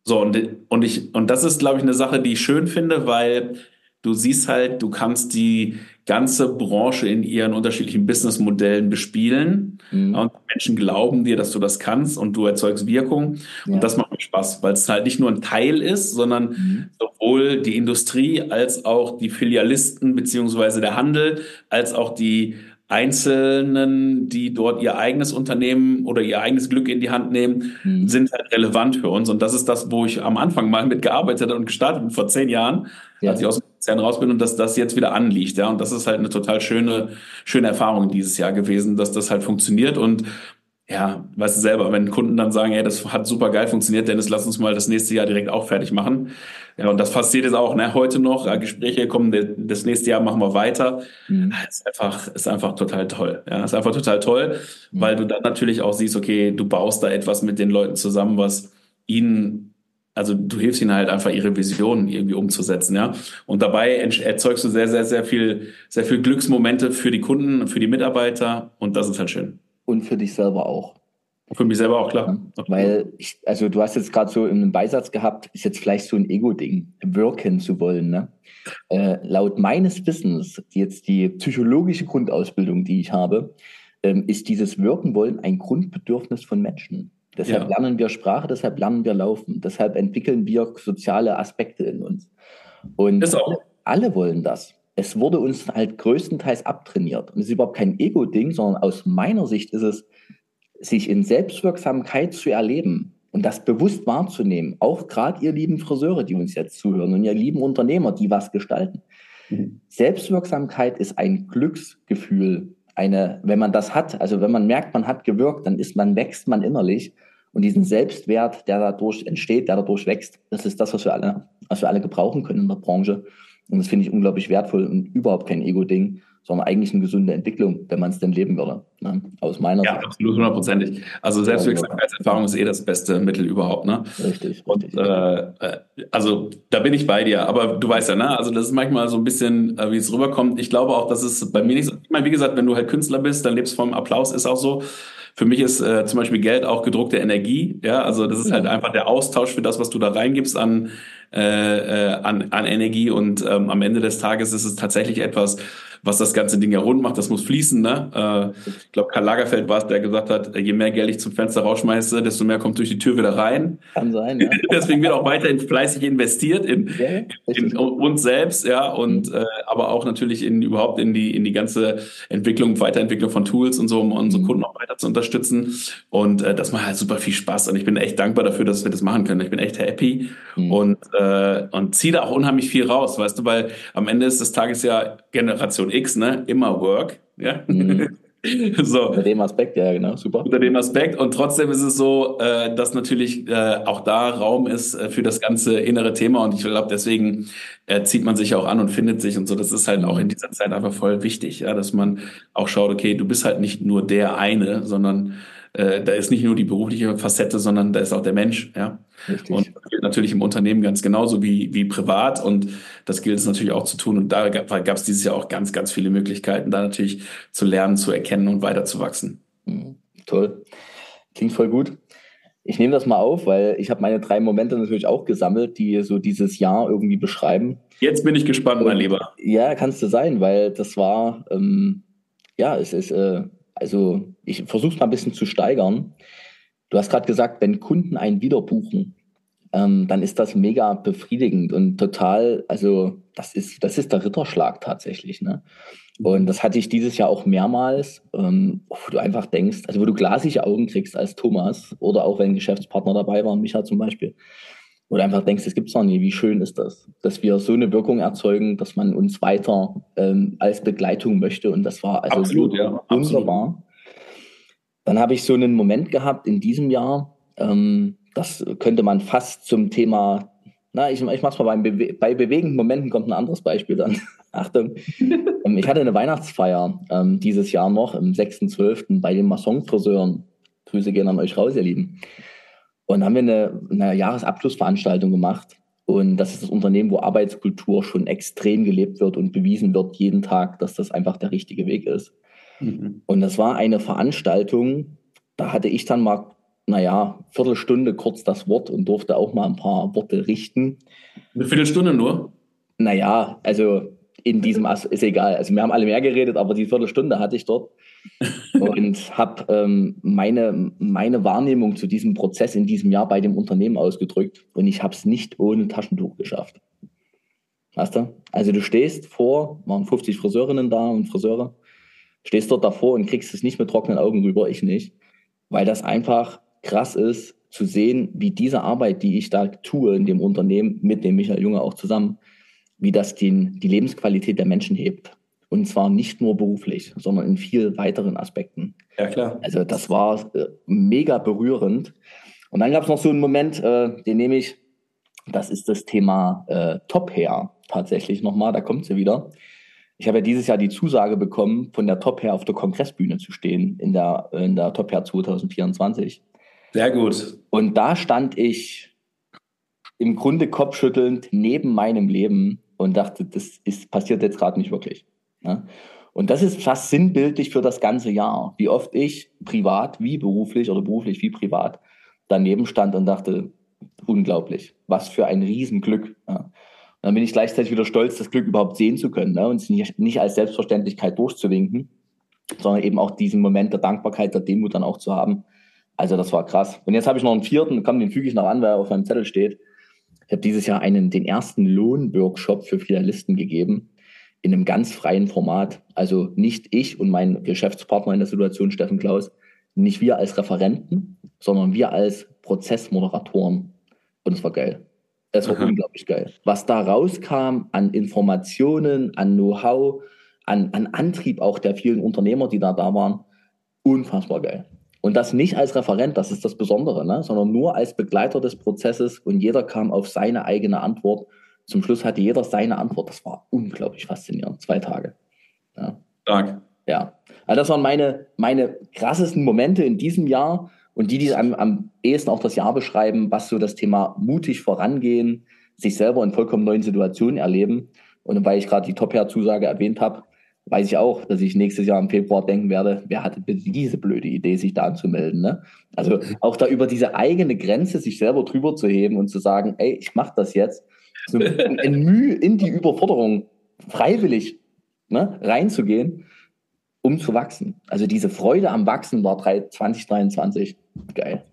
So, und, und ich, und das ist, glaube ich, eine Sache, die ich schön finde, weil du siehst halt, du kannst die ganze Branche in ihren unterschiedlichen Businessmodellen bespielen. Mhm. Und Menschen glauben dir, dass du das kannst und du erzeugst Wirkung. Ja. Und das macht mir Spaß, weil es halt nicht nur ein Teil ist, sondern mhm. sowohl die Industrie als auch die Filialisten beziehungsweise der Handel, als auch die Einzelnen, die dort ihr eigenes Unternehmen oder ihr eigenes Glück in die Hand nehmen, mhm. sind halt relevant für uns. Und das ist das, wo ich am Anfang mal mitgearbeitet und gestartet bin vor zehn Jahren, ja. als ich aus dem Konzern raus bin und dass das jetzt wieder anliegt. Ja, und das ist halt eine total schöne, schöne Erfahrung dieses Jahr gewesen, dass das halt funktioniert. Und ja, weißt du selber, wenn Kunden dann sagen, hey, das hat super geil funktioniert, Dennis, lass uns mal das nächste Jahr direkt auch fertig machen. Ja, und das passiert jetzt auch, ne, heute noch, Gespräche kommen, das nächste Jahr machen wir weiter. Mhm. Ist einfach, ist einfach total toll. Ja, ist einfach total toll, mhm. weil du dann natürlich auch siehst, okay, du baust da etwas mit den Leuten zusammen, was ihnen also du hilfst ihnen halt einfach ihre Vision irgendwie umzusetzen, ja. Und dabei erzeugst du sehr, sehr, sehr viel, sehr viel Glücksmomente für die Kunden, für die Mitarbeiter und das ist halt schön und für dich selber auch. Für mich selber auch, klar. Weil ich, also du hast jetzt gerade so einen Beisatz gehabt, ist jetzt vielleicht so ein Ego-Ding, wirken zu wollen. Ne? Äh, laut meines Wissens, jetzt die psychologische Grundausbildung, die ich habe, ähm, ist dieses Wirken wollen ein Grundbedürfnis von Menschen. Deshalb ja. lernen wir Sprache, deshalb lernen wir Laufen, deshalb entwickeln wir soziale Aspekte in uns. Und alle, alle wollen das es wurde uns halt größtenteils abtrainiert. Und es ist überhaupt kein Ego-Ding, sondern aus meiner Sicht ist es, sich in Selbstwirksamkeit zu erleben und das bewusst wahrzunehmen. Auch gerade ihr lieben Friseure, die uns jetzt zuhören und ihr lieben Unternehmer, die was gestalten. Mhm. Selbstwirksamkeit ist ein Glücksgefühl. Eine, wenn man das hat, also wenn man merkt, man hat gewirkt, dann ist man, wächst man innerlich. Und diesen Selbstwert, der dadurch entsteht, der dadurch wächst, das ist das, was wir alle, was wir alle gebrauchen können in der Branche. Und das finde ich unglaublich wertvoll und überhaupt kein Ego-Ding, sondern eigentlich eine gesunde Entwicklung, wenn man es denn leben würde. Ne? Aus meiner ja, Sicht. Ja, absolut, hundertprozentig. Also Selbstwirksamkeitserfahrung ist eh das beste Mittel überhaupt. Ne? Richtig. Und, richtig. Äh, also da bin ich bei dir. Aber du weißt ja, ne? also das ist manchmal so ein bisschen, äh, wie es rüberkommt. Ich glaube auch, dass es bei mir nicht so. Ich meine, wie gesagt, wenn du halt Künstler bist, dann lebst du vom Applaus, ist auch so. Für mich ist äh, zum Beispiel Geld auch gedruckte Energie. Ja, also das ist halt einfach der Austausch für das, was du da reingibst an äh, äh, an, an Energie und ähm, am Ende des Tages ist es tatsächlich etwas, was das ganze Ding ja rund macht. Das muss fließen. Ne? Äh, ich glaube, Karl Lagerfeld war es, der gesagt hat, je mehr Geld ich zum Fenster rausschmeiße, desto mehr kommt durch die Tür wieder rein. Kann sein. Ja. <laughs> Deswegen wird auch weiterhin fleißig investiert in, ja, in uns selbst, ja, und mhm. äh, aber auch natürlich in überhaupt in die in die ganze Entwicklung, Weiterentwicklung von Tools und so, um unsere mhm. Kunden auch weiter zu unterstützen. Und äh, das macht halt super viel Spaß. Und ich bin echt dankbar dafür, dass wir das machen können. Ich bin echt happy mhm. und äh, und ziehe da auch unheimlich viel raus, weißt du, weil am Ende ist des Tages ja Generation X, ne, immer Work, ja. Mhm. <laughs> so. Unter dem Aspekt, ja, genau, super. Unter dem Aspekt. Und trotzdem ist es so, äh, dass natürlich äh, auch da Raum ist äh, für das ganze innere Thema. Und ich glaube, deswegen zieht man sich auch an und findet sich und so. Das ist halt auch in dieser Zeit einfach voll wichtig, ja, dass man auch schaut, okay, du bist halt nicht nur der eine, sondern da ist nicht nur die berufliche Facette, sondern da ist auch der Mensch. Ja? Richtig. Und das gilt natürlich im Unternehmen ganz genauso wie, wie privat. Und das gilt es natürlich auch zu tun. Und da gab es dieses Jahr auch ganz, ganz viele Möglichkeiten, da natürlich zu lernen, zu erkennen und weiterzuwachsen. Mhm. Toll. Klingt voll gut. Ich nehme das mal auf, weil ich habe meine drei Momente natürlich auch gesammelt, die so dieses Jahr irgendwie beschreiben. Jetzt bin ich gespannt, mein Lieber. Ja, kannst du sein, weil das war, ähm, ja, es ist äh, also ich versuche es mal ein bisschen zu steigern. Du hast gerade gesagt, wenn Kunden einen wieder buchen, ähm, dann ist das mega befriedigend und total, also das ist, das ist der Ritterschlag tatsächlich. Ne? Und das hatte ich dieses Jahr auch mehrmals, ähm, wo du einfach denkst, also wo du glasige Augen kriegst als Thomas oder auch wenn Geschäftspartner dabei waren, Micha zum Beispiel, wo du einfach denkst, das gibt's doch nie, wie schön ist das, dass wir so eine Wirkung erzeugen, dass man uns weiter ähm, als Begleitung möchte und das war also absolut, ja, wunderbar. Absolut. Dann habe ich so einen Moment gehabt in diesem Jahr, ähm, das könnte man fast zum Thema, na, ich, ich mache es mal beim Bewe bei bewegenden Momenten kommt ein anderes Beispiel dann. <laughs> Achtung. ähm, ich hatte eine Weihnachtsfeier ähm, dieses Jahr noch, am 6.12. bei den Massonfriseuren. Grüße gehen an euch raus, ihr Lieben. Und haben wir eine, eine Jahresabschlussveranstaltung gemacht. Und das ist das Unternehmen, wo Arbeitskultur schon extrem gelebt wird und bewiesen wird jeden Tag, dass das einfach der richtige Weg ist. Mhm. Und das war eine Veranstaltung, da hatte ich dann mal, naja, Viertelstunde kurz das Wort und durfte auch mal ein paar Worte richten. Eine Viertelstunde nur? Naja, also in diesem, As ist egal. Also wir haben alle mehr geredet, aber die Viertelstunde hatte ich dort <laughs> und habe ähm, meine, meine Wahrnehmung zu diesem Prozess in diesem Jahr bei dem Unternehmen ausgedrückt und ich habe es nicht ohne Taschentuch geschafft. Weißt du? Also du stehst vor, waren 50 Friseurinnen da und Friseure stehst dort davor und kriegst es nicht mit trockenen Augen rüber, ich nicht, weil das einfach krass ist zu sehen, wie diese Arbeit, die ich da tue in dem Unternehmen mit dem Michael Junge auch zusammen, wie das den, die Lebensqualität der Menschen hebt. Und zwar nicht nur beruflich, sondern in viel weiteren Aspekten. Ja, klar. Also das war äh, mega berührend. Und dann gab es noch so einen Moment, äh, den nehme ich, das ist das Thema äh, Top Hair tatsächlich nochmal, da kommt sie wieder. Ich habe ja dieses Jahr die Zusage bekommen, von der Top Hair auf der Kongressbühne zu stehen in der, in der Top Hair 2024. Sehr gut. Und da stand ich im Grunde kopfschüttelnd neben meinem Leben und dachte, das ist, passiert jetzt gerade nicht wirklich. Ne? Und das ist fast sinnbildlich für das ganze Jahr, wie oft ich privat wie beruflich oder beruflich wie privat daneben stand und dachte, unglaublich, was für ein Riesenglück. Ja. dann bin ich gleichzeitig wieder stolz, das Glück überhaupt sehen zu können ne? und es nicht, nicht als Selbstverständlichkeit durchzuwinken, sondern eben auch diesen Moment der Dankbarkeit, der Demut dann auch zu haben. Also das war krass. Und jetzt habe ich noch einen vierten, komm, den füge ich noch an, weil er auf meinem Zettel steht. Ich habe dieses Jahr einen, den ersten Lohnworkshop für Filialisten gegeben in einem ganz freien Format. Also nicht ich und mein Geschäftspartner in der Situation, Steffen Klaus, nicht wir als Referenten, sondern wir als Prozessmoderatoren. Und es war geil. Es war Aha. unglaublich geil. Was da rauskam an Informationen, an Know-how, an, an Antrieb auch der vielen Unternehmer, die da da waren, unfassbar geil. Und das nicht als Referent, das ist das Besondere, ne? sondern nur als Begleiter des Prozesses und jeder kam auf seine eigene Antwort. Zum Schluss hatte jeder seine Antwort. Das war unglaublich faszinierend. Zwei Tage. Ja. Stark. Ja. Also das waren meine, meine krassesten Momente in diesem Jahr und die, die am, am ehesten auch das Jahr beschreiben, was so das Thema mutig vorangehen, sich selber in vollkommen neuen Situationen erleben. Und weil ich gerade die Top-Hair-Zusage erwähnt habe, weiß ich auch, dass ich nächstes Jahr im Februar denken werde, wer hatte bitte diese blöde Idee, sich da anzumelden. Ne? Also auch da über diese eigene Grenze sich selber drüber zu heben und zu sagen, ey, ich mache das jetzt, so <laughs> in Mühe in die Überforderung freiwillig ne, reinzugehen, um zu wachsen. Also diese Freude am Wachsen war 2023 geil.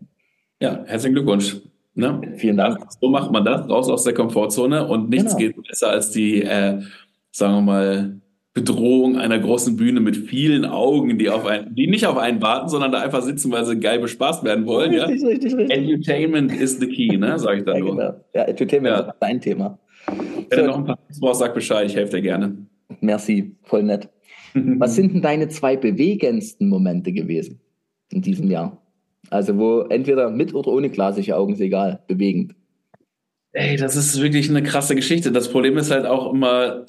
Ja, herzlichen Glückwunsch. Ne? Vielen Dank. So macht man das, raus aus der Komfortzone und nichts genau. geht besser als die, äh, sagen wir mal, Bedrohung einer großen Bühne mit vielen Augen, die auf einen, die nicht auf einen warten, sondern da einfach sitzen, weil sie geil bespaßt werden wollen. Richtig, ja? richtig, richtig. Entertainment is the key, ne? Sag ich da ja, nur. Genau. Ja, Entertainment ja. ist dein Thema. Wenn du noch ein paar Tipps brauchst, sag Bescheid, ich helfe dir gerne. Merci, voll nett. <laughs> Was sind denn deine zwei bewegendsten Momente gewesen in diesem Jahr? Also wo entweder mit oder ohne glasige Augen ist egal, bewegend. Ey, das ist wirklich eine krasse Geschichte. Das Problem ist halt auch immer,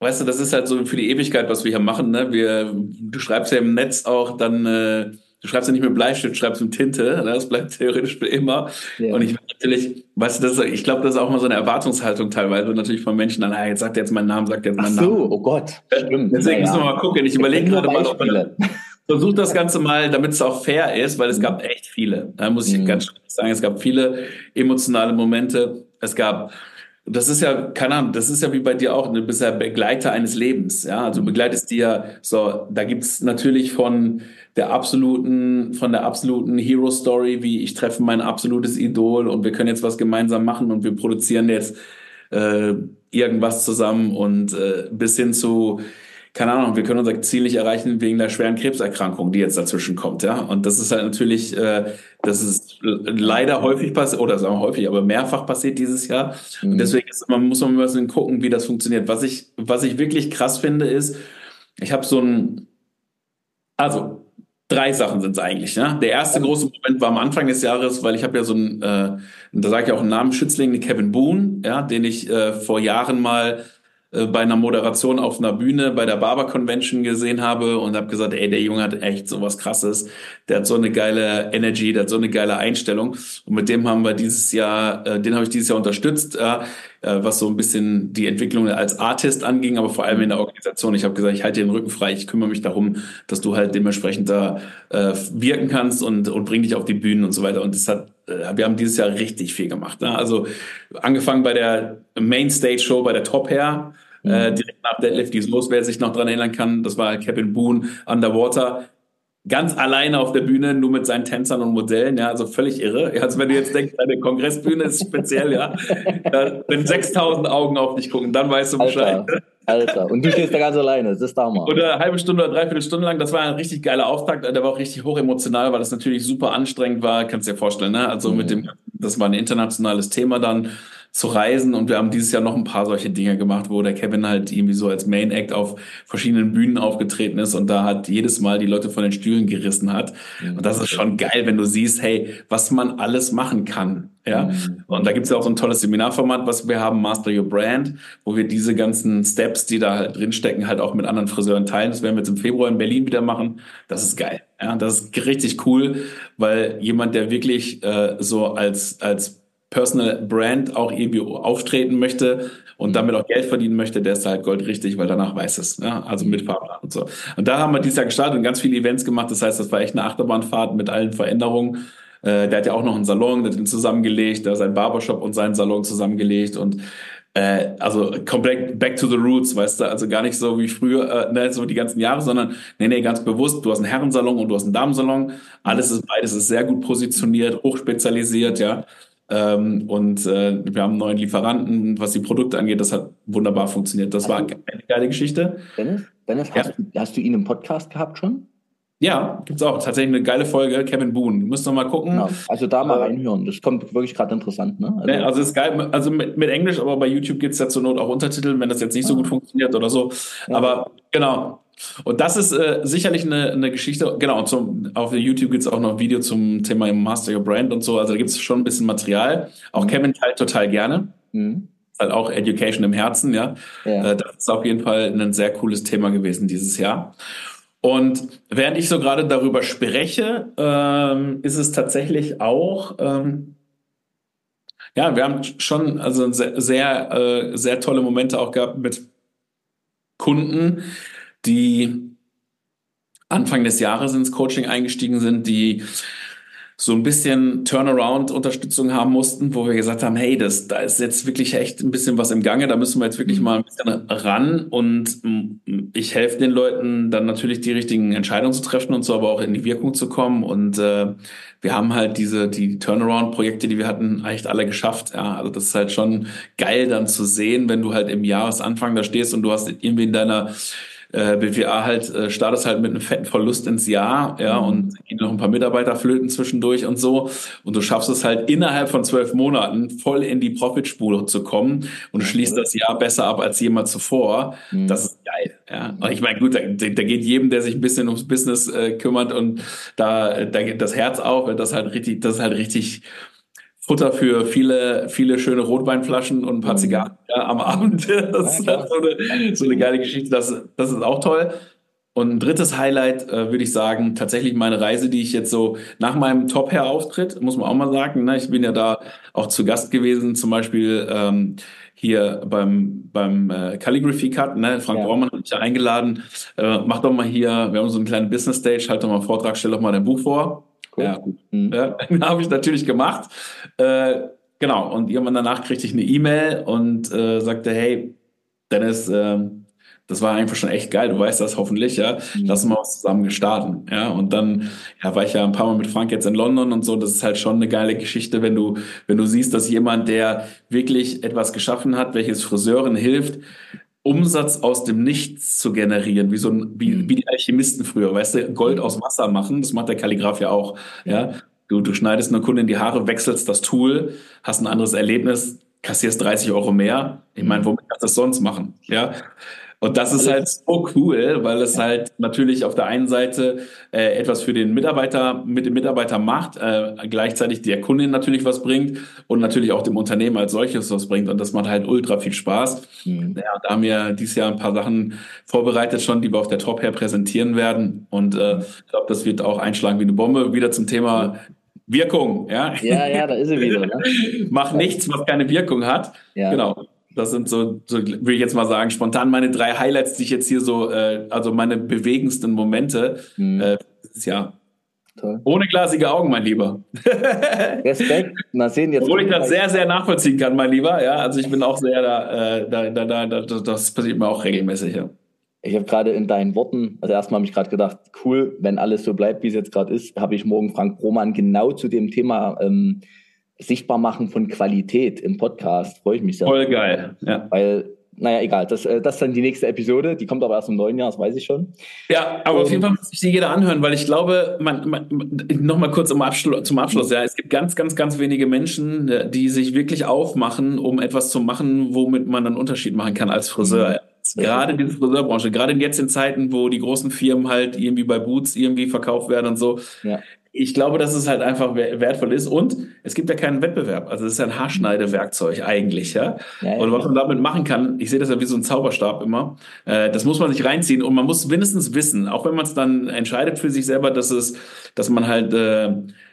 Weißt du, das ist halt so für die Ewigkeit, was wir hier machen. Ne? Wir, du schreibst ja im Netz auch dann, äh, du schreibst ja nicht mit Bleistift, schreibst mit Tinte. Ne? Das bleibt <laughs> theoretisch für immer. Ja. Und ich natürlich, weißt du, das ist, ich glaube, das ist auch mal so eine Erwartungshaltung teilweise natürlich von Menschen. Dann, ah, jetzt sagt er jetzt meinen Namen, sagt er jetzt meinen Ach so, Namen. oh Gott, stimmt. Deswegen ja, müssen wir mal gucken. Ich überlege gerade mal, ob man, <laughs> versuch das Ganze mal, damit es auch fair ist, weil es gab echt viele. Da muss ich mhm. ganz sagen, es gab viele emotionale Momente. Es gab das ist ja, keine Ahnung, das ist ja wie bei dir auch, du bist ja Begleiter eines Lebens, ja, also du begleitest dir, so, da gibt's natürlich von der absoluten, von der absoluten Hero-Story, wie ich treffe mein absolutes Idol und wir können jetzt was gemeinsam machen und wir produzieren jetzt äh, irgendwas zusammen und äh, bis hin zu keine Ahnung, wir können unser Ziel nicht erreichen wegen der schweren Krebserkrankung, die jetzt dazwischen kommt, ja. Und das ist halt natürlich, äh, das ist leider häufig passiert, oder sagen wir häufig, aber mehrfach passiert dieses Jahr. Mhm. Und deswegen ist, man muss man ein bisschen gucken, wie das funktioniert. Was ich, was ich wirklich krass finde, ist, ich habe so ein, also drei Sachen sind es eigentlich. Ne? Der erste große Moment war am Anfang des Jahres, weil ich habe ja so ein, äh, da sage ich auch einen Namen, Schützling, Kevin Boone, ja, den ich äh, vor Jahren mal bei einer Moderation auf einer Bühne bei der Barber Convention gesehen habe und habe gesagt, ey, der Junge hat echt so was krasses. Der hat so eine geile Energy, der hat so eine geile Einstellung. Und mit dem haben wir dieses Jahr, äh, den habe ich dieses Jahr unterstützt, äh, was so ein bisschen die Entwicklung als Artist anging, aber vor allem in der Organisation. Ich habe gesagt, ich halte den Rücken frei, ich kümmere mich darum, dass du halt dementsprechend da äh, wirken kannst und, und bring dich auf die Bühnen und so weiter. Und das hat wir haben dieses Jahr richtig viel gemacht. Ne? Also angefangen bei der Main Stage Show bei der Top Hair, äh, mhm. äh, direkt nach Deadlift Geht's los, wer sich noch dran erinnern kann. Das war Kevin Boone Underwater. Ganz alleine auf der Bühne, nur mit seinen Tänzern und Modellen, ja, also völlig irre. Also wenn du jetzt denkst, deine Kongressbühne ist speziell, ja, <laughs> wenn 6000 Augen auf dich gucken, dann weißt du Bescheid. Alter. Alter, und du stehst da ganz alleine, das ist da mal. Oder eine halbe Stunde oder dreiviertel Stunde lang, das war ein richtig geiler Auftakt, der war auch richtig hoch emotional, weil das natürlich super anstrengend war, kannst du dir vorstellen, ne? Also mhm. mit dem, das war ein internationales Thema dann, zu reisen und wir haben dieses Jahr noch ein paar solche Dinge gemacht, wo der Kevin halt irgendwie so als Main Act auf verschiedenen Bühnen aufgetreten ist und da hat jedes Mal die Leute von den Stühlen gerissen hat. Und das ist schon geil, wenn du siehst, hey, was man alles machen kann. Ja, mhm. und da gibt's ja auch so ein tolles Seminarformat, was wir haben, Master Your Brand, wo wir diese ganzen Steps, die da halt drinstecken, halt auch mit anderen Friseuren teilen. Das werden wir jetzt im Februar in Berlin wieder machen. Das ist geil. Ja, das ist richtig cool, weil jemand, der wirklich äh, so als als Personal Brand auch irgendwie auftreten möchte und damit auch Geld verdienen möchte, der ist halt goldrichtig, weil danach weiß es. Ja? Also mit Fahrplan und so. Und da haben wir dieses Jahr gestartet und ganz viele Events gemacht. Das heißt, das war echt eine Achterbahnfahrt mit allen Veränderungen. Äh, der hat ja auch noch einen Salon, der hat ihn zusammengelegt, der hat seinen Barbershop und seinen Salon zusammengelegt und äh, also komplett back to the roots, weißt du, also gar nicht so wie früher, äh, ne, so die ganzen Jahre, sondern nee, nee, ganz bewusst, du hast einen Herrensalon und du hast einen Damensalon, alles ist beides ist sehr gut positioniert, hochspezialisiert, ja. Ähm, und äh, wir haben einen neuen Lieferanten, was die Produkte angeht, das hat wunderbar funktioniert. Das hast war eine geile Geschichte. Dennis, Dennis hast, ja. du, hast du ihn im Podcast gehabt schon? Ja, gibt's auch. Tatsächlich eine geile Folge, Kevin Boone. Müsst ihr mal gucken. Genau. Also da mal äh, reinhören. Das kommt wirklich gerade interessant, ne? Also, ne, also ist geil. Also mit, mit Englisch, aber bei YouTube gibt's ja zur Not auch Untertitel, wenn das jetzt nicht so ah. gut funktioniert oder so. Ja. Aber genau. Und das ist äh, sicherlich eine, eine Geschichte. Genau, zum, auf YouTube gibt's auch noch ein Video zum Thema Master Your Brand und so. Also da gibt's schon ein bisschen Material. Auch mhm. Kevin teilt total gerne. Mhm. Halt auch Education im Herzen, ja. ja. Äh, das ist auf jeden Fall ein sehr cooles Thema gewesen dieses Jahr. Und während ich so gerade darüber spreche, ähm, ist es tatsächlich auch, ähm, ja, wir haben schon also sehr, sehr, äh, sehr tolle Momente auch gehabt mit Kunden, die Anfang des Jahres ins Coaching eingestiegen sind, die so ein bisschen Turnaround-Unterstützung haben mussten, wo wir gesagt haben, hey, das, da ist jetzt wirklich echt ein bisschen was im Gange, da müssen wir jetzt wirklich mhm. mal ein bisschen ran und mm, ich helfe den Leuten dann natürlich die richtigen Entscheidungen zu treffen und so, aber auch in die Wirkung zu kommen und äh, wir haben halt diese, die Turnaround-Projekte, die wir hatten, echt alle geschafft. Ja, also das ist halt schon geil dann zu sehen, wenn du halt im Jahresanfang da stehst und du hast irgendwie in deiner äh, BWA halt äh, startest halt mit einem fetten Verlust ins Jahr, ja, mhm. und gehen noch ein paar Mitarbeiter flöten zwischendurch und so. Und du schaffst es halt innerhalb von zwölf Monaten voll in die Profitspur zu kommen und du schließt das Jahr besser ab als jemals zuvor. Mhm. Das ist geil. Ja. Und ich meine, gut, da, da geht jedem, der sich ein bisschen ums Business äh, kümmert und da, da geht das Herz auf, das halt richtig, das ist halt richtig Futter für viele, viele schöne Rotweinflaschen und ein paar mhm. Zigarren ja, am Abend. <laughs> Das ist halt so eine, so eine geile Geschichte. Das, das ist auch toll. Und ein drittes Highlight äh, würde ich sagen, tatsächlich meine Reise, die ich jetzt so nach meinem Top-Hair-Auftritt, muss man auch mal sagen, ne, ich bin ja da auch zu Gast gewesen, zum Beispiel ähm, hier beim, beim äh, Calligraphy Cut, ne? Frank ja. Bormann hat mich ja eingeladen, äh, mach doch mal hier, wir haben so einen kleinen Business Stage, halt doch mal einen Vortrag, stell doch mal dein Buch vor. Cool. Ja, mhm. ja, <laughs> habe ich natürlich gemacht. Äh, genau, und irgendwann danach kriegte ich eine E-Mail und äh, sagte, hey, Dennis, äh, das war einfach schon echt geil, du weißt das hoffentlich, ja. Mhm. Lass uns mal was zusammen gestarten. Ja. Und dann ja, war ich ja ein paar Mal mit Frank jetzt in London und so. Das ist halt schon eine geile Geschichte, wenn du, wenn du siehst, dass jemand, der wirklich etwas geschaffen hat, welches Friseuren hilft, Umsatz aus dem Nichts zu generieren, wie so ein, wie, mhm. wie die Alchemisten früher, weißt du, Gold aus Wasser machen, das macht der Kalligraph ja auch, ja. Du, du schneidest eine Kunde in die Haare, wechselst das Tool, hast ein anderes Erlebnis, kassierst 30 Euro mehr. Ich meine, womit kannst du das sonst machen? Ja. Und das ist halt so cool, weil es halt natürlich auf der einen Seite äh, etwas für den Mitarbeiter mit dem Mitarbeiter macht, äh, gleichzeitig der Kundin natürlich was bringt und natürlich auch dem Unternehmen als solches was bringt. Und das macht halt ultra viel Spaß. Mhm. Ja, da haben wir dieses Jahr ein paar Sachen vorbereitet schon, die wir auf der Top her präsentieren werden. Und äh, ich glaube, das wird auch einschlagen wie eine Bombe. Wieder zum Thema Wirkung, ja. Ja, ja, da ist sie wieder. Ne? <laughs> Mach nichts, was keine Wirkung hat. Ja. Genau. Das sind so, so will ich jetzt mal sagen, spontan meine drei Highlights, die ich jetzt hier so, äh, also meine bewegendsten Momente. Mhm. Äh, dieses Jahr. Toll. Ohne glasige Augen, mein Lieber. Respekt. Mal sehen jetzt. Obwohl ich das sehr, sehr nachvollziehen kann, mein Lieber. Ja, also ich bin auch sehr da, äh, da, da, da, da das passiert mir auch regelmäßig. Ja. Ich habe gerade in deinen Worten, also erstmal habe ich gerade gedacht, cool, wenn alles so bleibt, wie es jetzt gerade ist, habe ich morgen Frank Broman genau zu dem Thema ähm, sichtbar machen von Qualität im Podcast. Freue ich mich sehr. Voll geil. Ja. Weil naja, egal. Das, äh, das ist dann die nächste Episode. Die kommt aber erst im neuen Jahr, das weiß ich schon. Ja, aber um, auf jeden Fall muss sich die jeder anhören, weil ich glaube, man, man nochmal kurz zum Abschluss, zum Abschluss, ja, es gibt ganz, ganz, ganz wenige Menschen, äh, die sich wirklich aufmachen, um etwas zu machen, womit man einen Unterschied machen kann als Friseur. Mhm. Gerade in dieser Friseurbranche, gerade jetzt in Zeiten, wo die großen Firmen halt irgendwie bei Boots irgendwie verkauft werden und so, ja ich glaube, dass es halt einfach wertvoll ist und es gibt ja keinen Wettbewerb. Also es ist ja ein Haarschneidewerkzeug eigentlich, ja. ja, ja und was man damit machen kann, ich sehe das ja wie so ein Zauberstab immer. Äh, das muss man sich reinziehen und man muss mindestens wissen, auch wenn man es dann entscheidet für sich selber, dass es, dass man halt äh,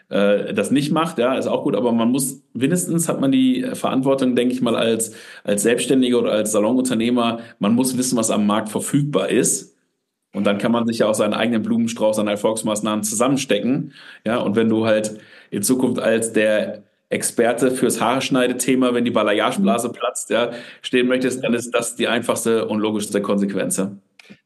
äh, das nicht macht, ja, ist auch gut, aber man muss mindestens hat man die Verantwortung, denke ich mal, als als Selbstständiger oder als Salonunternehmer, man muss wissen, was am Markt verfügbar ist und dann kann man sich ja auch seinen eigenen Blumenstrauß an Erfolgsmaßnahmen zusammenstecken. Ja, und wenn du halt in Zukunft als der Experte fürs Haarschneidethema, wenn die Balayageblase platzt, ja, stehen möchtest, dann ist das die einfachste und logischste Konsequenz. Ja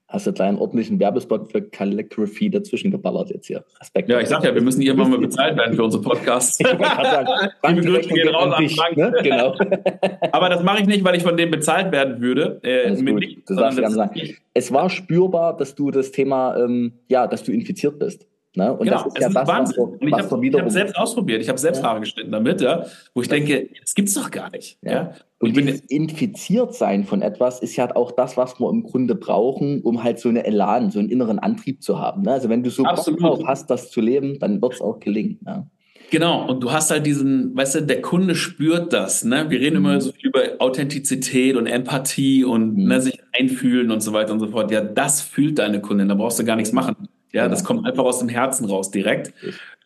hast du einen ordentlichen Werbespot für Calligraphy dazwischen geballert jetzt hier. Respekt. Ja, ich sag ja, wir müssen irgendwann mal <laughs> bezahlt werden für unsere Podcasts. die Grüße gehen raus an Frank. Ne? Genau. <laughs> Aber das mache ich nicht, weil ich von dem bezahlt werden würde. Äh, nicht, du darfst sagen. Es war spürbar, dass du das Thema, ähm, ja, dass du infiziert bist. Ne? Und genau, das ist ja das, Wahnsinn. Was, und ich habe hab selbst ausprobiert. Ich habe selbst ja. Haare geschnitten damit, ja, wo ich das denke, das gibt's doch gar nicht. Ja. ja? Und, und dieses infiziert sein von etwas ist ja auch das, was wir im Grunde brauchen, um halt so eine Elan, so einen inneren Antrieb zu haben. Ne? Also wenn du so Absolut. Bock drauf hast, das zu leben, dann wird's auch gelingen. Ja. Genau, und du hast halt diesen, weißt du, der Kunde spürt das, ne? Wir reden mhm. immer so viel über Authentizität und Empathie und mhm. ne, sich einfühlen und so weiter und so fort. Ja, das fühlt deine Kundin, da brauchst du gar nichts machen. Ja, das kommt einfach aus dem Herzen raus direkt.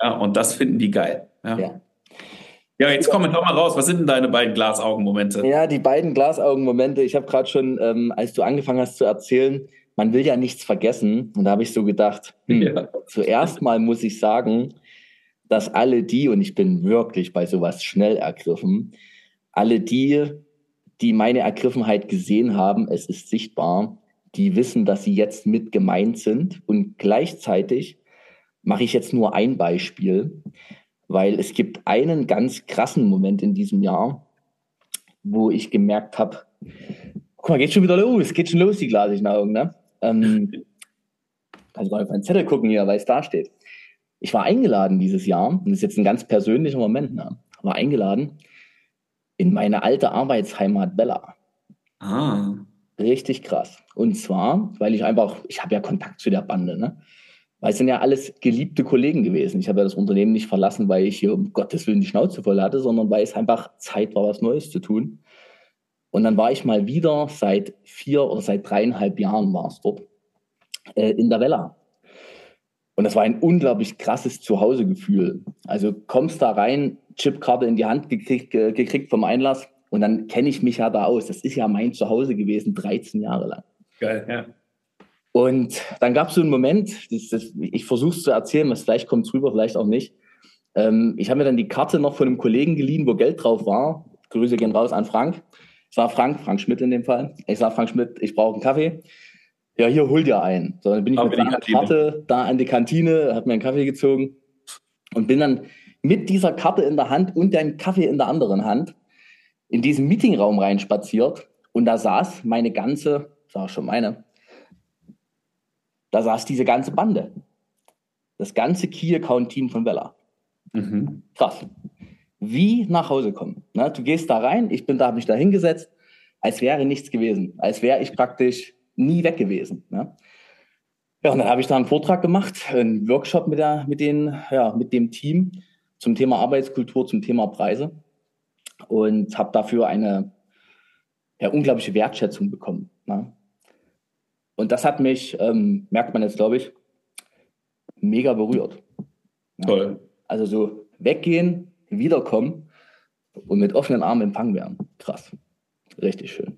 Ja, und das finden die geil. Ja. ja. Ja, jetzt komm doch mal raus. Was sind denn deine beiden Glasaugenmomente? Ja, die beiden Glasaugenmomente. Ich habe gerade schon, ähm, als du angefangen hast zu erzählen, man will ja nichts vergessen. Und da habe ich so gedacht, hm, zuerst mal muss ich sagen, dass alle die, und ich bin wirklich bei sowas schnell ergriffen, alle die, die meine Ergriffenheit gesehen haben, es ist sichtbar, die wissen, dass sie jetzt mit gemeint sind. Und gleichzeitig mache ich jetzt nur ein Beispiel, weil es gibt einen ganz krassen Moment in diesem Jahr, wo ich gemerkt habe, guck mal, geht schon wieder los, geht schon los, die glasigen Augen, ne? Ähm, <laughs> kann ich mal auf meinen Zettel gucken hier, weil es da steht. Ich war eingeladen dieses Jahr, und das ist jetzt ein ganz persönlicher Moment, ne? war eingeladen in meine alte Arbeitsheimat Bella. Ah. Richtig krass. Und zwar, weil ich einfach, ich habe ja Kontakt zu der Bande, ne? Weil es sind ja alles geliebte Kollegen gewesen. Ich habe ja das Unternehmen nicht verlassen, weil ich hier um Gottes Willen die Schnauze voll hatte, sondern weil es einfach Zeit war, was Neues zu tun. Und dann war ich mal wieder seit vier oder seit dreieinhalb Jahren war es dort äh, in der Vella. Und das war ein unglaublich krasses Zuhausegefühl. Also kommst da rein, Chipkarte in die Hand gekriegt, gekriegt vom Einlass, und dann kenne ich mich ja da aus. Das ist ja mein Zuhause gewesen, 13 Jahre lang. Geil, ja. Und dann gab es so einen Moment, das, das, ich versuche es zu erzählen, was vielleicht kommt es rüber, vielleicht auch nicht. Ähm, ich habe mir dann die Karte noch von einem Kollegen geliehen, wo Geld drauf war. Grüße gehen raus an Frank. Es war Frank, Frank Schmidt in dem Fall. Ich sage Frank Schmidt, ich brauche einen Kaffee. Ja, hier hol dir einen. So, dann bin ich Aber mit der Karte da an die Kantine, habe mir einen Kaffee gezogen und bin dann mit dieser Karte in der Hand und dem Kaffee in der anderen Hand in diesen Meetingraum reinspaziert und da saß meine ganze, sag schon meine, da saß diese ganze Bande. Das ganze Key Account Team von Bella. Mhm. Krass. Wie nach Hause kommen. Ne? Du gehst da rein, ich bin da, habe mich da hingesetzt, als wäre nichts gewesen, als wäre ich praktisch nie weg gewesen. Ne? Ja, und dann habe ich da einen Vortrag gemacht, einen Workshop mit, der, mit, den, ja, mit dem Team zum Thema Arbeitskultur, zum Thema Preise und habe dafür eine ja, unglaubliche Wertschätzung bekommen. Ne? Und das hat mich, ähm, merkt man jetzt, glaube ich, mega berührt. Toll. Also so weggehen, wiederkommen und mit offenen Armen empfangen werden. Krass. Richtig schön.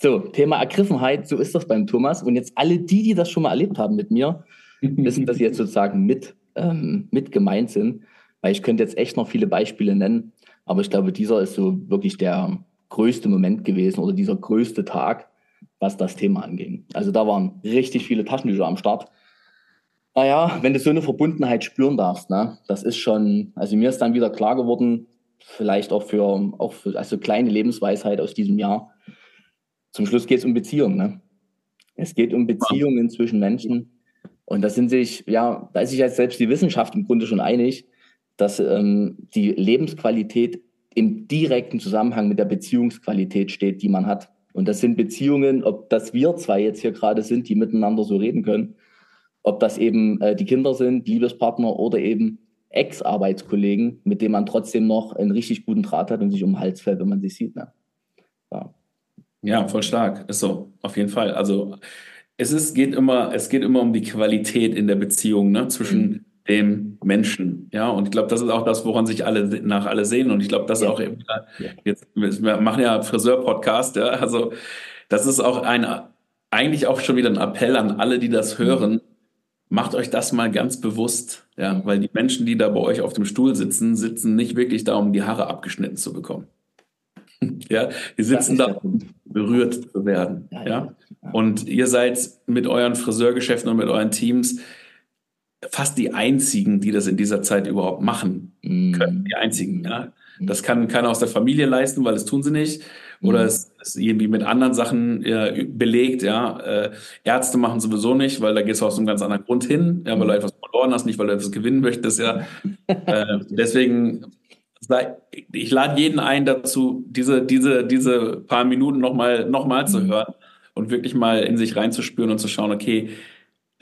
So, Thema Ergriffenheit, so ist das beim Thomas. Und jetzt alle die, die das schon mal erlebt haben mit mir, <laughs> wissen, dass sie jetzt sozusagen mit, ähm, mit gemeint sind. Weil ich könnte jetzt echt noch viele Beispiele nennen, aber ich glaube, dieser ist so wirklich der größte Moment gewesen oder dieser größte Tag, was das Thema anging. Also da waren richtig viele Taschentücher am Start. Naja, wenn du so eine Verbundenheit spüren darfst, ne, das ist schon, also mir ist dann wieder klar geworden, vielleicht auch für, auch für, also kleine Lebensweisheit aus diesem Jahr. zum Schluss geht es um Beziehungen. Ne? Es geht um Beziehungen zwischen Menschen. Und da sind sich, ja, da ist sich jetzt selbst die Wissenschaft im Grunde schon einig, dass ähm, die Lebensqualität im direkten Zusammenhang mit der Beziehungsqualität steht, die man hat. Und das sind Beziehungen, ob das wir zwei jetzt hier gerade sind, die miteinander so reden können, ob das eben äh, die Kinder sind, Liebespartner oder eben Ex-Arbeitskollegen, mit denen man trotzdem noch einen richtig guten Draht hat und sich um den Hals fällt, wenn man sich sieht. Ne? Ja. ja, voll stark. Ist so, auf jeden Fall. Also es ist, geht immer, es geht immer um die Qualität in der Beziehung ne, zwischen mhm. Dem Menschen. Ja, und ich glaube, das ist auch das, woran sich alle nach alle sehen. Und ich glaube, das ja. auch eben, jetzt, wir machen ja Friseur-Podcast, ja, also das ist auch ein, eigentlich auch schon wieder ein Appell an alle, die das hören. Macht euch das mal ganz bewusst, ja, weil die Menschen, die da bei euch auf dem Stuhl sitzen, sitzen nicht wirklich da, um die Haare abgeschnitten zu bekommen. <laughs> ja, die sitzen da, um berührt zu werden, ja, ja. Und ihr seid mit euren Friseurgeschäften und mit euren Teams fast die einzigen, die das in dieser Zeit überhaupt machen können. Die einzigen, ja. Das kann keiner aus der Familie leisten, weil das tun sie nicht. Oder mhm. es ist irgendwie mit anderen Sachen äh, belegt, ja. Äh, Ärzte machen sowieso nicht, weil da geht es aus einem ganz anderen Grund hin, ja, weil du mhm. etwas verloren hast, nicht weil du etwas gewinnen möchtest, ja. <laughs> äh, deswegen, ich lade jeden ein dazu, diese, diese, diese paar Minuten nochmal noch mal zu mhm. hören und wirklich mal in sich reinzuspüren und zu schauen, okay,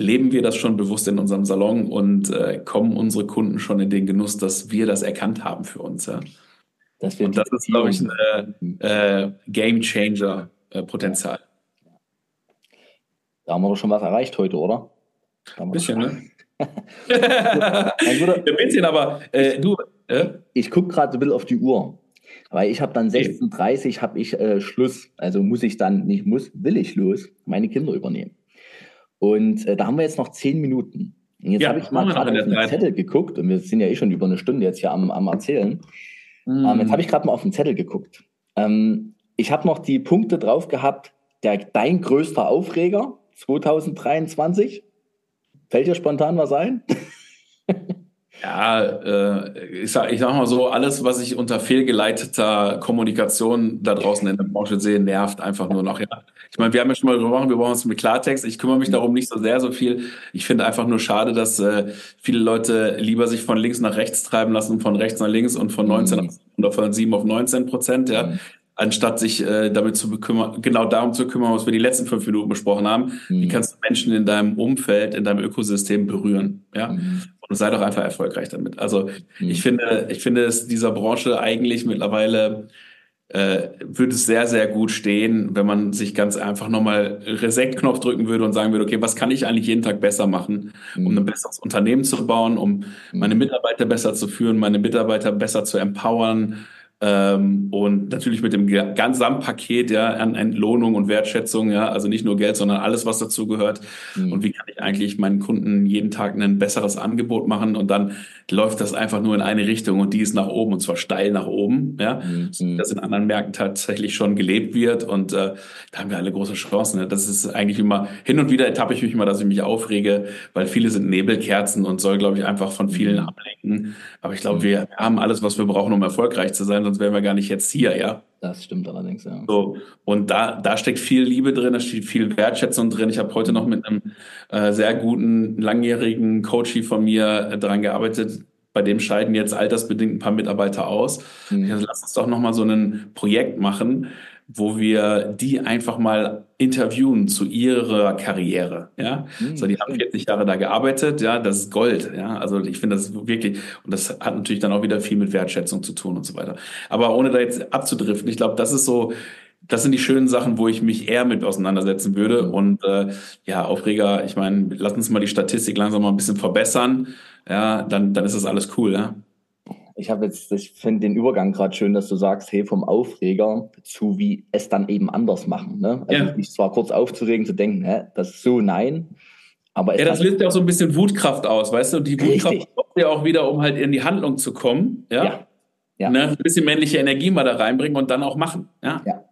leben wir das schon bewusst in unserem Salon und äh, kommen unsere Kunden schon in den Genuss, dass wir das erkannt haben für uns. Ja? Das und das ist, glaube ich, ein äh, Game Changer äh. Da haben wir doch schon was erreicht heute, oder? <laughs> Ein bisschen, ne? ein bisschen, aber äh, du. Äh? Ich gucke gerade ein bisschen auf die Uhr. Weil ich habe dann 16.30 habe ich äh, Schluss. Also muss ich dann, nicht muss, will ich los, meine Kinder übernehmen. Und äh, da haben wir jetzt noch zehn Minuten. Und jetzt ja, habe ich mal gerade auf den Zettel geguckt und wir sind ja eh schon über eine Stunde jetzt hier am, am Erzählen. Mhm. Ähm, jetzt habe ich gerade mal auf den Zettel geguckt. Ähm, ich habe noch die Punkte drauf gehabt, der, dein größter Aufreger 2023. Fällt dir spontan was ein? <laughs> Ja, äh, ich, sag, ich sag mal so, alles, was ich unter fehlgeleiteter Kommunikation da draußen in der Branche sehe, nervt einfach nur noch. Ja. Ich meine, wir haben ja schon mal gesprochen, wir brauchen uns mit Klartext. Ich kümmere mich darum nicht so sehr, so viel. Ich finde einfach nur schade, dass äh, viele Leute lieber sich von links nach rechts treiben lassen, von rechts nach links und von 19 mhm. oder von 7 auf 19 Prozent. Ja. Mhm anstatt sich äh, damit zu bekümmern, genau darum zu kümmern, was wir die letzten fünf Minuten besprochen haben. Mhm. Wie kannst du Menschen in deinem Umfeld, in deinem Ökosystem berühren? Ja. Mhm. Und sei doch einfach erfolgreich damit. Also mhm. ich finde, ich finde es dieser Branche eigentlich mittlerweile äh, würde es sehr, sehr gut stehen, wenn man sich ganz einfach nochmal Reset-Knopf drücken würde und sagen würde, okay, was kann ich eigentlich jeden Tag besser machen, um ein mhm. besseres Unternehmen zu bauen, um mhm. meine Mitarbeiter besser zu führen, meine Mitarbeiter besser zu empowern, ähm, und natürlich mit dem Gesamtpaket ja, an Entlohnung und Wertschätzung, ja, also nicht nur Geld, sondern alles, was dazu gehört. Mhm. Und wie kann ich eigentlich meinen Kunden jeden Tag ein besseres Angebot machen? Und dann läuft das einfach nur in eine Richtung und die ist nach oben und zwar steil nach oben, ja, mhm. das in anderen Märkten tatsächlich schon gelebt wird. Und äh, da haben wir alle große Chancen. Ne? Das ist eigentlich immer, hin und wieder ertappe ich mich mal, dass ich mich aufrege, weil viele sind Nebelkerzen und soll, glaube ich, einfach von vielen mhm. ablenken. Aber ich glaube, mhm. wir haben alles, was wir brauchen, um erfolgreich zu sein sonst wären wir gar nicht jetzt hier, ja. Das stimmt allerdings, ja. So, und da, da steckt viel Liebe drin, da steht viel Wertschätzung drin. Ich habe heute noch mit einem äh, sehr guten, langjährigen Coachie von mir äh, daran gearbeitet. Bei dem scheiden jetzt altersbedingt ein paar Mitarbeiter aus. Mhm. Also lass uns doch nochmal so ein Projekt machen, wo wir die einfach mal interviewen zu ihrer Karriere. Ja, mhm. so die haben 40 Jahre da gearbeitet. Ja, das ist Gold. Ja, also ich finde das wirklich und das hat natürlich dann auch wieder viel mit Wertschätzung zu tun und so weiter. Aber ohne da jetzt abzudriften, ich glaube, das ist so. Das sind die schönen Sachen, wo ich mich eher mit auseinandersetzen würde. Mhm. Und äh, ja, Aufreger, ich meine, lass uns mal die Statistik langsam mal ein bisschen verbessern. Ja, dann, dann ist das alles cool, ja ich habe jetzt, ich finde den Übergang gerade schön, dass du sagst, hey, vom Aufreger zu wie es dann eben anders machen. Ne? Also ja. mich zwar kurz aufzuregen, zu denken, hä, das ist so nein. Aber ja, das löst ja auch so ein bisschen Wutkraft aus, weißt du? Die Wutkraft braucht ja auch wieder, um halt in die Handlung zu kommen. Ja. ja. ja. Ne? Ein bisschen männliche Energie mal da reinbringen und dann auch machen. Ja. ja.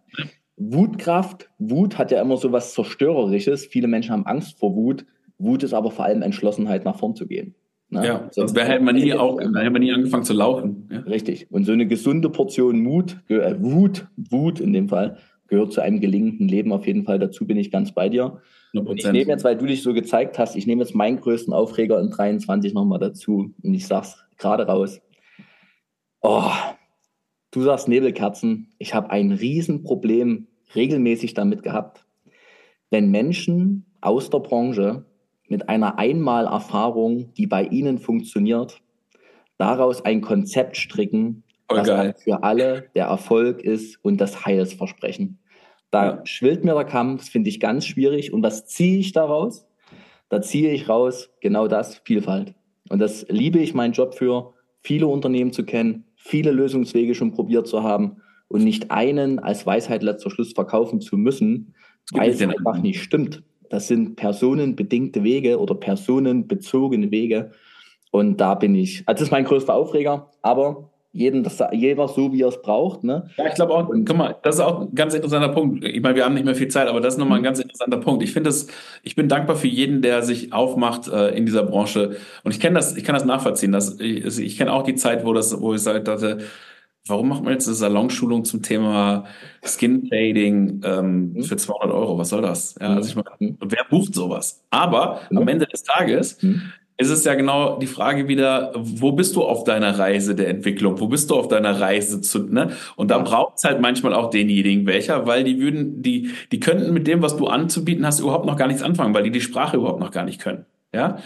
Wutkraft, Wut hat ja immer so was Zerstörerisches. Viele Menschen haben Angst vor Wut. Wut ist aber vor allem Entschlossenheit, nach vorn zu gehen. Ne? Ja, sonst wäre hätte man nie auch, hätte man nie angefangen zu laufen. Ja. Richtig. Und so eine gesunde Portion Mut, äh, Wut, Wut in dem Fall, gehört zu einem gelingenden Leben auf jeden Fall dazu, bin ich ganz bei dir. 100%. Und ich nehme jetzt, weil du dich so gezeigt hast, ich nehme jetzt meinen größten Aufreger in 23 nochmal dazu und ich sag's gerade raus. Oh, du sagst Nebelkerzen. Ich habe ein Riesenproblem regelmäßig damit gehabt, wenn Menschen aus der Branche mit einer Einmalerfahrung, die bei ihnen funktioniert, daraus ein Konzept stricken, Voll das für alle der Erfolg ist und das Heilsversprechen. Da ja. schwillt mir der Kampf, das finde ich ganz schwierig. Und was ziehe ich daraus? Da ziehe ich raus genau das, Vielfalt. Und das liebe ich meinen Job für, viele Unternehmen zu kennen, viele Lösungswege schon probiert zu haben und nicht einen als Weisheit letzter Schluss verkaufen zu müssen, weil es einfach nicht stimmt. Das sind personenbedingte Wege oder personenbezogene Wege. Und da bin ich, also das ist mein größter Aufreger, aber jeden, das, jeder so, wie er es braucht. Ne? Ja, ich glaube auch, guck mal, das ist auch ein ganz interessanter Punkt. Ich meine, wir haben nicht mehr viel Zeit, aber das ist nochmal ein mhm. ganz interessanter Punkt. Ich finde ich bin dankbar für jeden, der sich aufmacht äh, in dieser Branche. Und ich kenne das, ich kann das nachvollziehen. Dass ich ich kenne auch die Zeit, wo das, wo ich dachte, warum macht man jetzt eine Salonschulung zum Thema Skin Trading ähm, mhm. für 200 Euro? Was soll das? Ja, also ich meine, mhm. wer bucht sowas? Aber am Ende des Tages mhm ist es ja genau die Frage wieder, wo bist du auf deiner Reise der Entwicklung? Wo bist du auf deiner Reise zu, ne? Und da braucht es halt manchmal auch denjenigen welcher, weil die würden, die, die könnten mit dem, was du anzubieten hast, überhaupt noch gar nichts anfangen, weil die die Sprache überhaupt noch gar nicht können. Ja.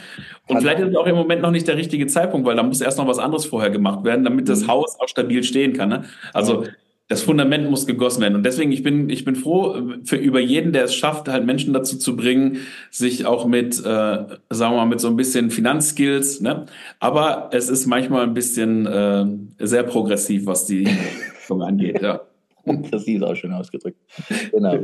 Und vielleicht ist es auch im Moment noch nicht der richtige Zeitpunkt, weil da muss erst noch was anderes vorher gemacht werden, damit das mhm. Haus auch stabil stehen kann. Ne? Also das Fundament muss gegossen werden. Und deswegen, ich bin, ich bin froh für über jeden, der es schafft, halt Menschen dazu zu bringen, sich auch mit, äh, sagen wir mal, mit so ein bisschen Finanzskills, ne? Aber es ist manchmal ein bisschen äh, sehr progressiv, was die <laughs> angeht, ja. <laughs> Das ist auch schön ausgedrückt. Genau.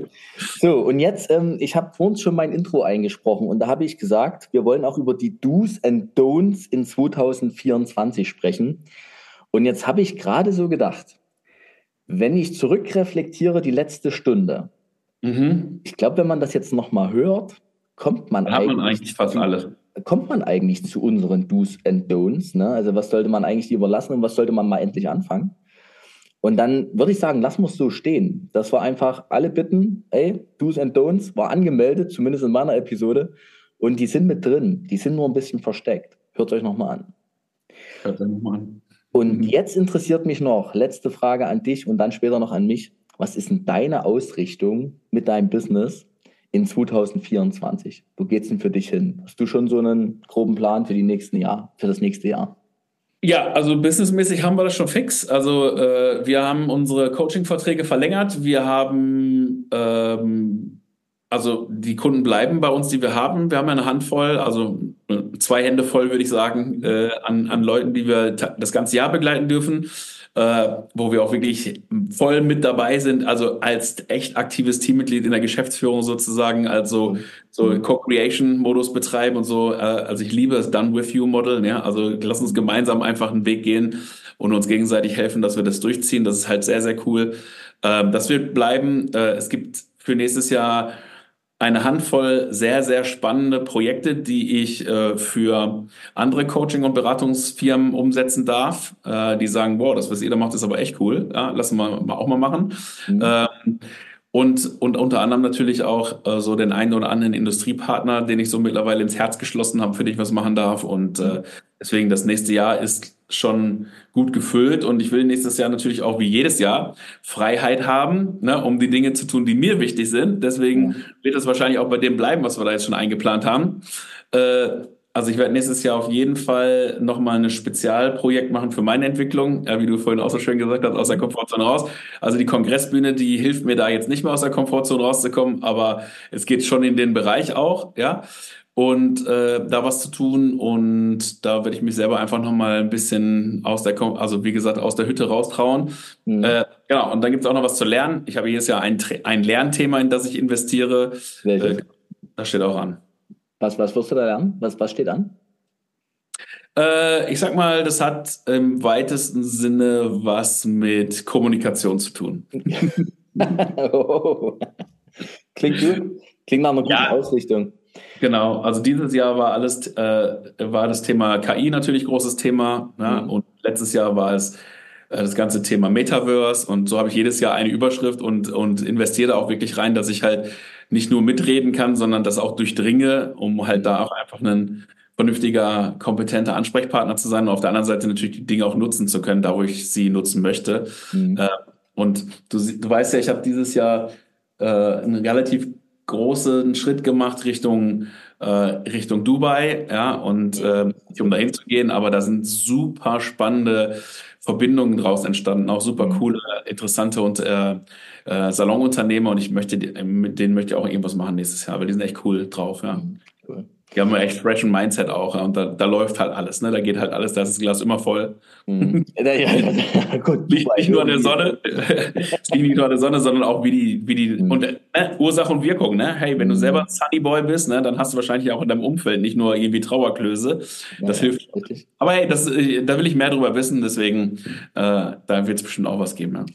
So, und jetzt, ähm, ich habe vorhin schon mein Intro eingesprochen und da habe ich gesagt, wir wollen auch über die Do's and Don'ts in 2024 sprechen. Und jetzt habe ich gerade so gedacht, wenn ich zurückreflektiere, die letzte Stunde, mhm. ich glaube, wenn man das jetzt nochmal hört, kommt man, eigentlich, man eigentlich fast alle. Kommt man eigentlich zu unseren Do's and Don'ts? Ne? Also was sollte man eigentlich überlassen und was sollte man mal endlich anfangen? Und dann würde ich sagen, lassen wir es so stehen. Das war einfach alle Bitten, ey, Do's and Don'ts war angemeldet, zumindest in meiner Episode. Und die sind mit drin. Die sind nur ein bisschen versteckt. Hört euch nochmal an. Hört euch nochmal an. Und mhm. jetzt interessiert mich noch, letzte Frage an dich und dann später noch an mich. Was ist denn deine Ausrichtung mit deinem Business in 2024? Wo geht's denn für dich hin? Hast du schon so einen groben Plan für die nächsten Jahr, für das nächste Jahr? Ja, also businessmäßig haben wir das schon fix. Also äh, wir haben unsere Coaching-Verträge verlängert. Wir haben ähm, also die Kunden bleiben bei uns, die wir haben. Wir haben eine Handvoll, also äh, zwei Hände voll, würde ich sagen, äh, an, an Leuten, die wir das ganze Jahr begleiten dürfen, äh, wo wir auch wirklich voll mit dabei sind, also als echt aktives Teammitglied in der Geschäftsführung sozusagen, also so Co-Creation-Modus betreiben und so. Äh, also ich liebe das Done-with-You-Model, ja, also lass uns gemeinsam einfach einen Weg gehen und uns gegenseitig helfen, dass wir das durchziehen. Das ist halt sehr, sehr cool. Äh, das wird bleiben. Äh, es gibt für nächstes Jahr eine Handvoll sehr, sehr spannende Projekte, die ich äh, für andere Coaching- und Beratungsfirmen umsetzen darf, äh, die sagen, wow, das, was ihr da macht, ist aber echt cool. Ja, lassen wir auch mal machen. Mhm. Ähm, und, und unter anderem natürlich auch äh, so den einen oder anderen Industriepartner, den ich so mittlerweile ins Herz geschlossen habe, für dich was machen darf. Und äh, deswegen das nächste Jahr ist schon gut gefüllt und ich will nächstes Jahr natürlich auch wie jedes Jahr Freiheit haben, ne, um die Dinge zu tun, die mir wichtig sind. Deswegen wird es wahrscheinlich auch bei dem bleiben, was wir da jetzt schon eingeplant haben. Äh, also ich werde nächstes Jahr auf jeden Fall nochmal ein Spezialprojekt machen für meine Entwicklung, ja, wie du vorhin auch so schön gesagt hast, aus der Komfortzone raus. Also die Kongressbühne, die hilft mir da jetzt nicht mehr aus der Komfortzone rauszukommen, aber es geht schon in den Bereich auch, ja und äh, da was zu tun und da werde ich mich selber einfach nochmal ein bisschen aus der, also wie gesagt, aus der Hütte raustrauen. Mhm. Äh, genau, und dann gibt es auch noch was zu lernen. Ich habe jedes Jahr ein, ein Lernthema, in das ich investiere. Äh, das steht auch an. Was, was wirst du da lernen? Was, was steht an? Äh, ich sag mal, das hat im weitesten Sinne was mit Kommunikation zu tun. <laughs> oh. Klingt gut. Klingt nach einer guten ja. Ausrichtung. Genau, also dieses Jahr war alles, äh, war das Thema KI natürlich großes Thema. Ne? Mhm. Und letztes Jahr war es äh, das ganze Thema Metaverse und so habe ich jedes Jahr eine Überschrift und, und investiere da auch wirklich rein, dass ich halt nicht nur mitreden kann, sondern das auch durchdringe, um halt da auch einfach einen vernünftiger, kompetenter Ansprechpartner zu sein und auf der anderen Seite natürlich die Dinge auch nutzen zu können, da wo ich sie nutzen möchte. Mhm. Äh, und du, du weißt ja, ich habe dieses Jahr äh, einen relativ großen Schritt gemacht Richtung äh, Richtung Dubai, ja, und äh, um dahin zu gehen, aber da sind super spannende Verbindungen draus entstanden, auch super mhm. coole, interessante und äh, äh, Salonunternehmer und ich möchte, mit denen möchte ich auch irgendwas machen nächstes Jahr, weil die sind echt cool drauf, ja. Die haben echt freshen Mindset auch und da, da läuft halt alles, ne? Da geht halt alles, da ist das Glas immer voll. Mhm. Ja, ja, ja, <laughs> gut, <laughs> nicht, nicht nur an der Sonne, es liegt nicht nur an der Sonne, sondern auch wie die, wie die mhm. und äh, Ursache und Wirkung, ne? Hey, wenn du mhm. selber Sunny Boy bist, ne, dann hast du wahrscheinlich auch in deinem Umfeld nicht nur irgendwie Trauerklöße. Das hilft. Aber hey, das, äh, da will ich mehr drüber wissen, deswegen äh, da wird es bestimmt auch was geben. Ne?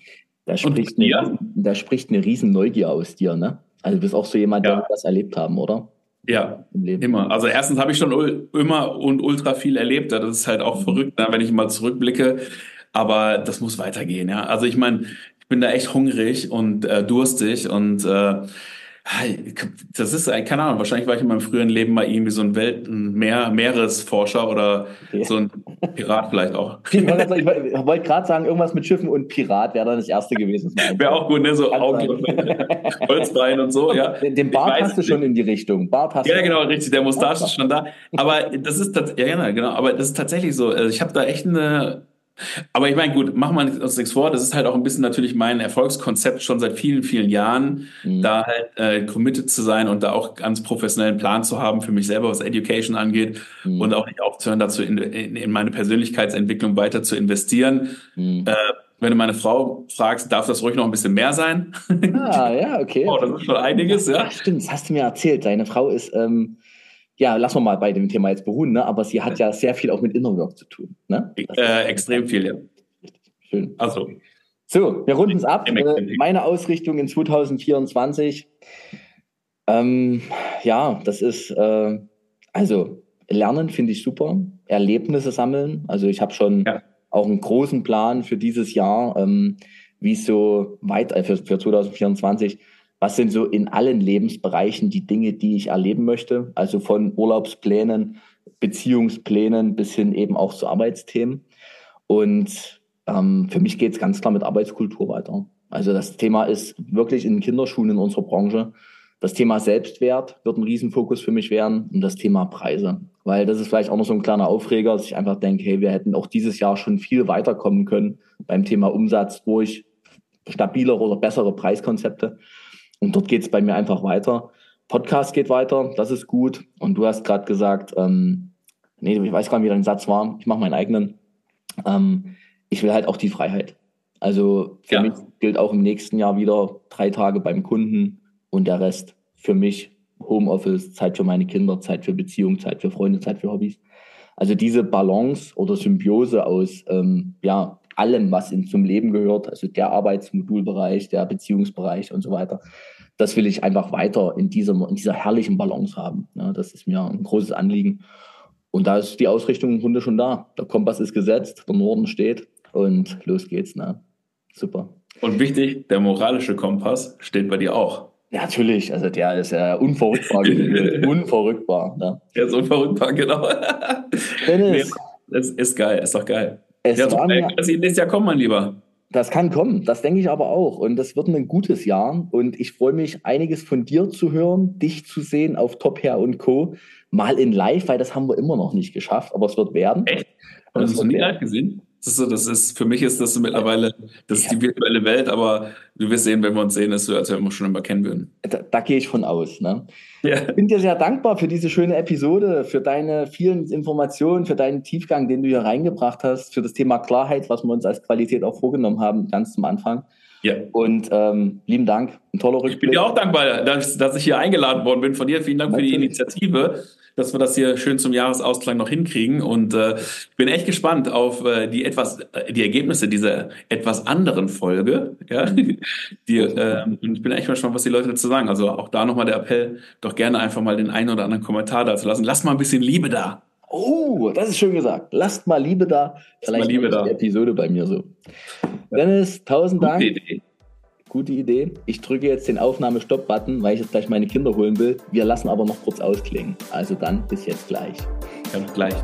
Da spricht, eine, da spricht eine riesen Neugier aus dir, ne? Also du bist auch so jemand, der das erlebt haben, oder? Ja, immer. Also erstens habe ich schon immer und ultra viel erlebt. Das ist halt auch mhm. verrückt, ne, wenn ich mal zurückblicke. Aber das muss weitergehen, ja. Also ich meine, ich bin da echt hungrig und äh, durstig und äh, das ist, keine Ahnung, wahrscheinlich war ich in meinem früheren Leben mal irgendwie so ein Welt-, ein Meer, Meeresforscher oder ja. so ein Pirat vielleicht auch. <laughs> Ich wollte wollt gerade sagen, irgendwas mit Schiffen und Pirat wäre dann das erste gewesen. Wäre auch gut, ne? So Augen, <laughs> Holzbein und so, ja. Den Bart hast du schon in die Richtung. Bart hast ja, genau, richtig. Der Mustache ist schon da. Aber das ist, ja, genau, aber das ist tatsächlich so. Also ich habe da echt eine, aber ich meine, gut, machen wir uns nichts vor. Das ist halt auch ein bisschen natürlich mein Erfolgskonzept schon seit vielen, vielen Jahren, mhm. da halt äh, committed zu sein und da auch ganz professionellen Plan zu haben für mich selber, was Education angeht mhm. und auch nicht aufzuhören, dazu in, in, in, meine Persönlichkeitsentwicklung weiter zu investieren. Mhm. Äh, wenn du meine Frau fragst, darf das ruhig noch ein bisschen mehr sein? Ah, ja, okay. <laughs> oh, das ist schon einiges, ja. Ach, stimmt, das hast du mir erzählt. Deine Frau ist ähm, ja, lassen wir mal bei dem Thema jetzt beruhen, ne? aber sie hat ja sehr viel auch mit Inner Work zu tun. Ne? Äh, extrem viel, ja. Schön. Also. So, wir runden es ab. Äh, meine Ausrichtung in 2024. Ähm, ja, das ist, äh, also Lernen finde ich super, Erlebnisse sammeln. Also ich habe schon ja. auch einen großen Plan für dieses Jahr, ähm, wie es so weit, äh, für, für 2024 was sind so in allen Lebensbereichen die Dinge, die ich erleben möchte? Also von Urlaubsplänen, Beziehungsplänen bis hin eben auch zu Arbeitsthemen. Und ähm, für mich geht es ganz klar mit Arbeitskultur weiter. Also das Thema ist wirklich in Kinderschuhen in unserer Branche. Das Thema Selbstwert wird ein Riesenfokus für mich werden und das Thema Preise. Weil das ist vielleicht auch noch so ein kleiner Aufreger, dass ich einfach denke, hey, wir hätten auch dieses Jahr schon viel weiterkommen können beim Thema Umsatz durch stabilere oder bessere Preiskonzepte. Und dort geht es bei mir einfach weiter. Podcast geht weiter, das ist gut. Und du hast gerade gesagt, ähm, nee, ich weiß gar nicht, wie dein Satz war, ich mache meinen eigenen. Ähm, ich will halt auch die Freiheit. Also für ja. mich gilt auch im nächsten Jahr wieder drei Tage beim Kunden und der Rest für mich Homeoffice, Zeit für meine Kinder, Zeit für Beziehungen, Zeit für Freunde, Zeit für Hobbys. Also diese Balance oder Symbiose aus ähm, ja, allem, was in, zum Leben gehört, also der Arbeitsmodulbereich, der Beziehungsbereich und so weiter. Das will ich einfach weiter in dieser, in dieser herrlichen Balance haben. Ja, das ist mir ein großes Anliegen. Und da ist die Ausrichtung im Grunde schon da. Der Kompass ist gesetzt, der Norden steht und los geht's. Ne? Super. Und wichtig, der moralische Kompass steht bei dir auch. Ja, natürlich, also der ist ja unverrückbar. <laughs> unverrückbar. Ne? Der ist unverrückbar, genau. Dennis. Nee, das ist geil, ist doch geil. Es ja, war mir, das nächstes Jahr kommen, mein Lieber. Das kann kommen, das denke ich aber auch. Und das wird ein gutes Jahr. Und ich freue mich, einiges von dir zu hören, dich zu sehen auf Top Hair und Co. Mal in live, weil das haben wir immer noch nicht geschafft, aber es wird werden. Echt? Hast du es nie live gesehen? Das ist, so, das ist, für mich ist das mittlerweile, das ist die virtuelle Welt, aber wirst sehen, wenn wir uns sehen, ist so, als wenn wir uns schon immer kennen würden. Da, da gehe ich von aus. Ne? Ja. Ich bin dir sehr dankbar für diese schöne Episode, für deine vielen Informationen, für deinen Tiefgang, den du hier reingebracht hast, für das Thema Klarheit, was wir uns als Qualität auch vorgenommen haben, ganz zum Anfang. Ja. Und ähm, lieben Dank, ein toller Rückblick. Ich bin dir auch dankbar, dass, dass ich hier eingeladen worden bin von dir. Vielen Dank Natürlich. für die Initiative dass wir das hier schön zum Jahresausklang noch hinkriegen. Und äh, ich bin echt gespannt auf äh, die etwas, äh, die Ergebnisse dieser etwas anderen Folge. <laughs> Ja? Die, äh, ich bin echt mal gespannt, was die Leute dazu sagen. Also auch da nochmal der Appell, doch gerne einfach mal den einen oder anderen Kommentar da zu lassen. Lass mal ein bisschen Liebe da. Oh, das ist schön gesagt. Lasst mal Liebe da. Vielleicht mal Liebe da. Episode bei mir so. Dennis, tausend Dank. Idee. Gute Idee. Ich drücke jetzt den Aufnahme-Stopp-Button, weil ich jetzt gleich meine Kinder holen will. Wir lassen aber noch kurz ausklingen. Also dann bis jetzt gleich. Ja, gleich.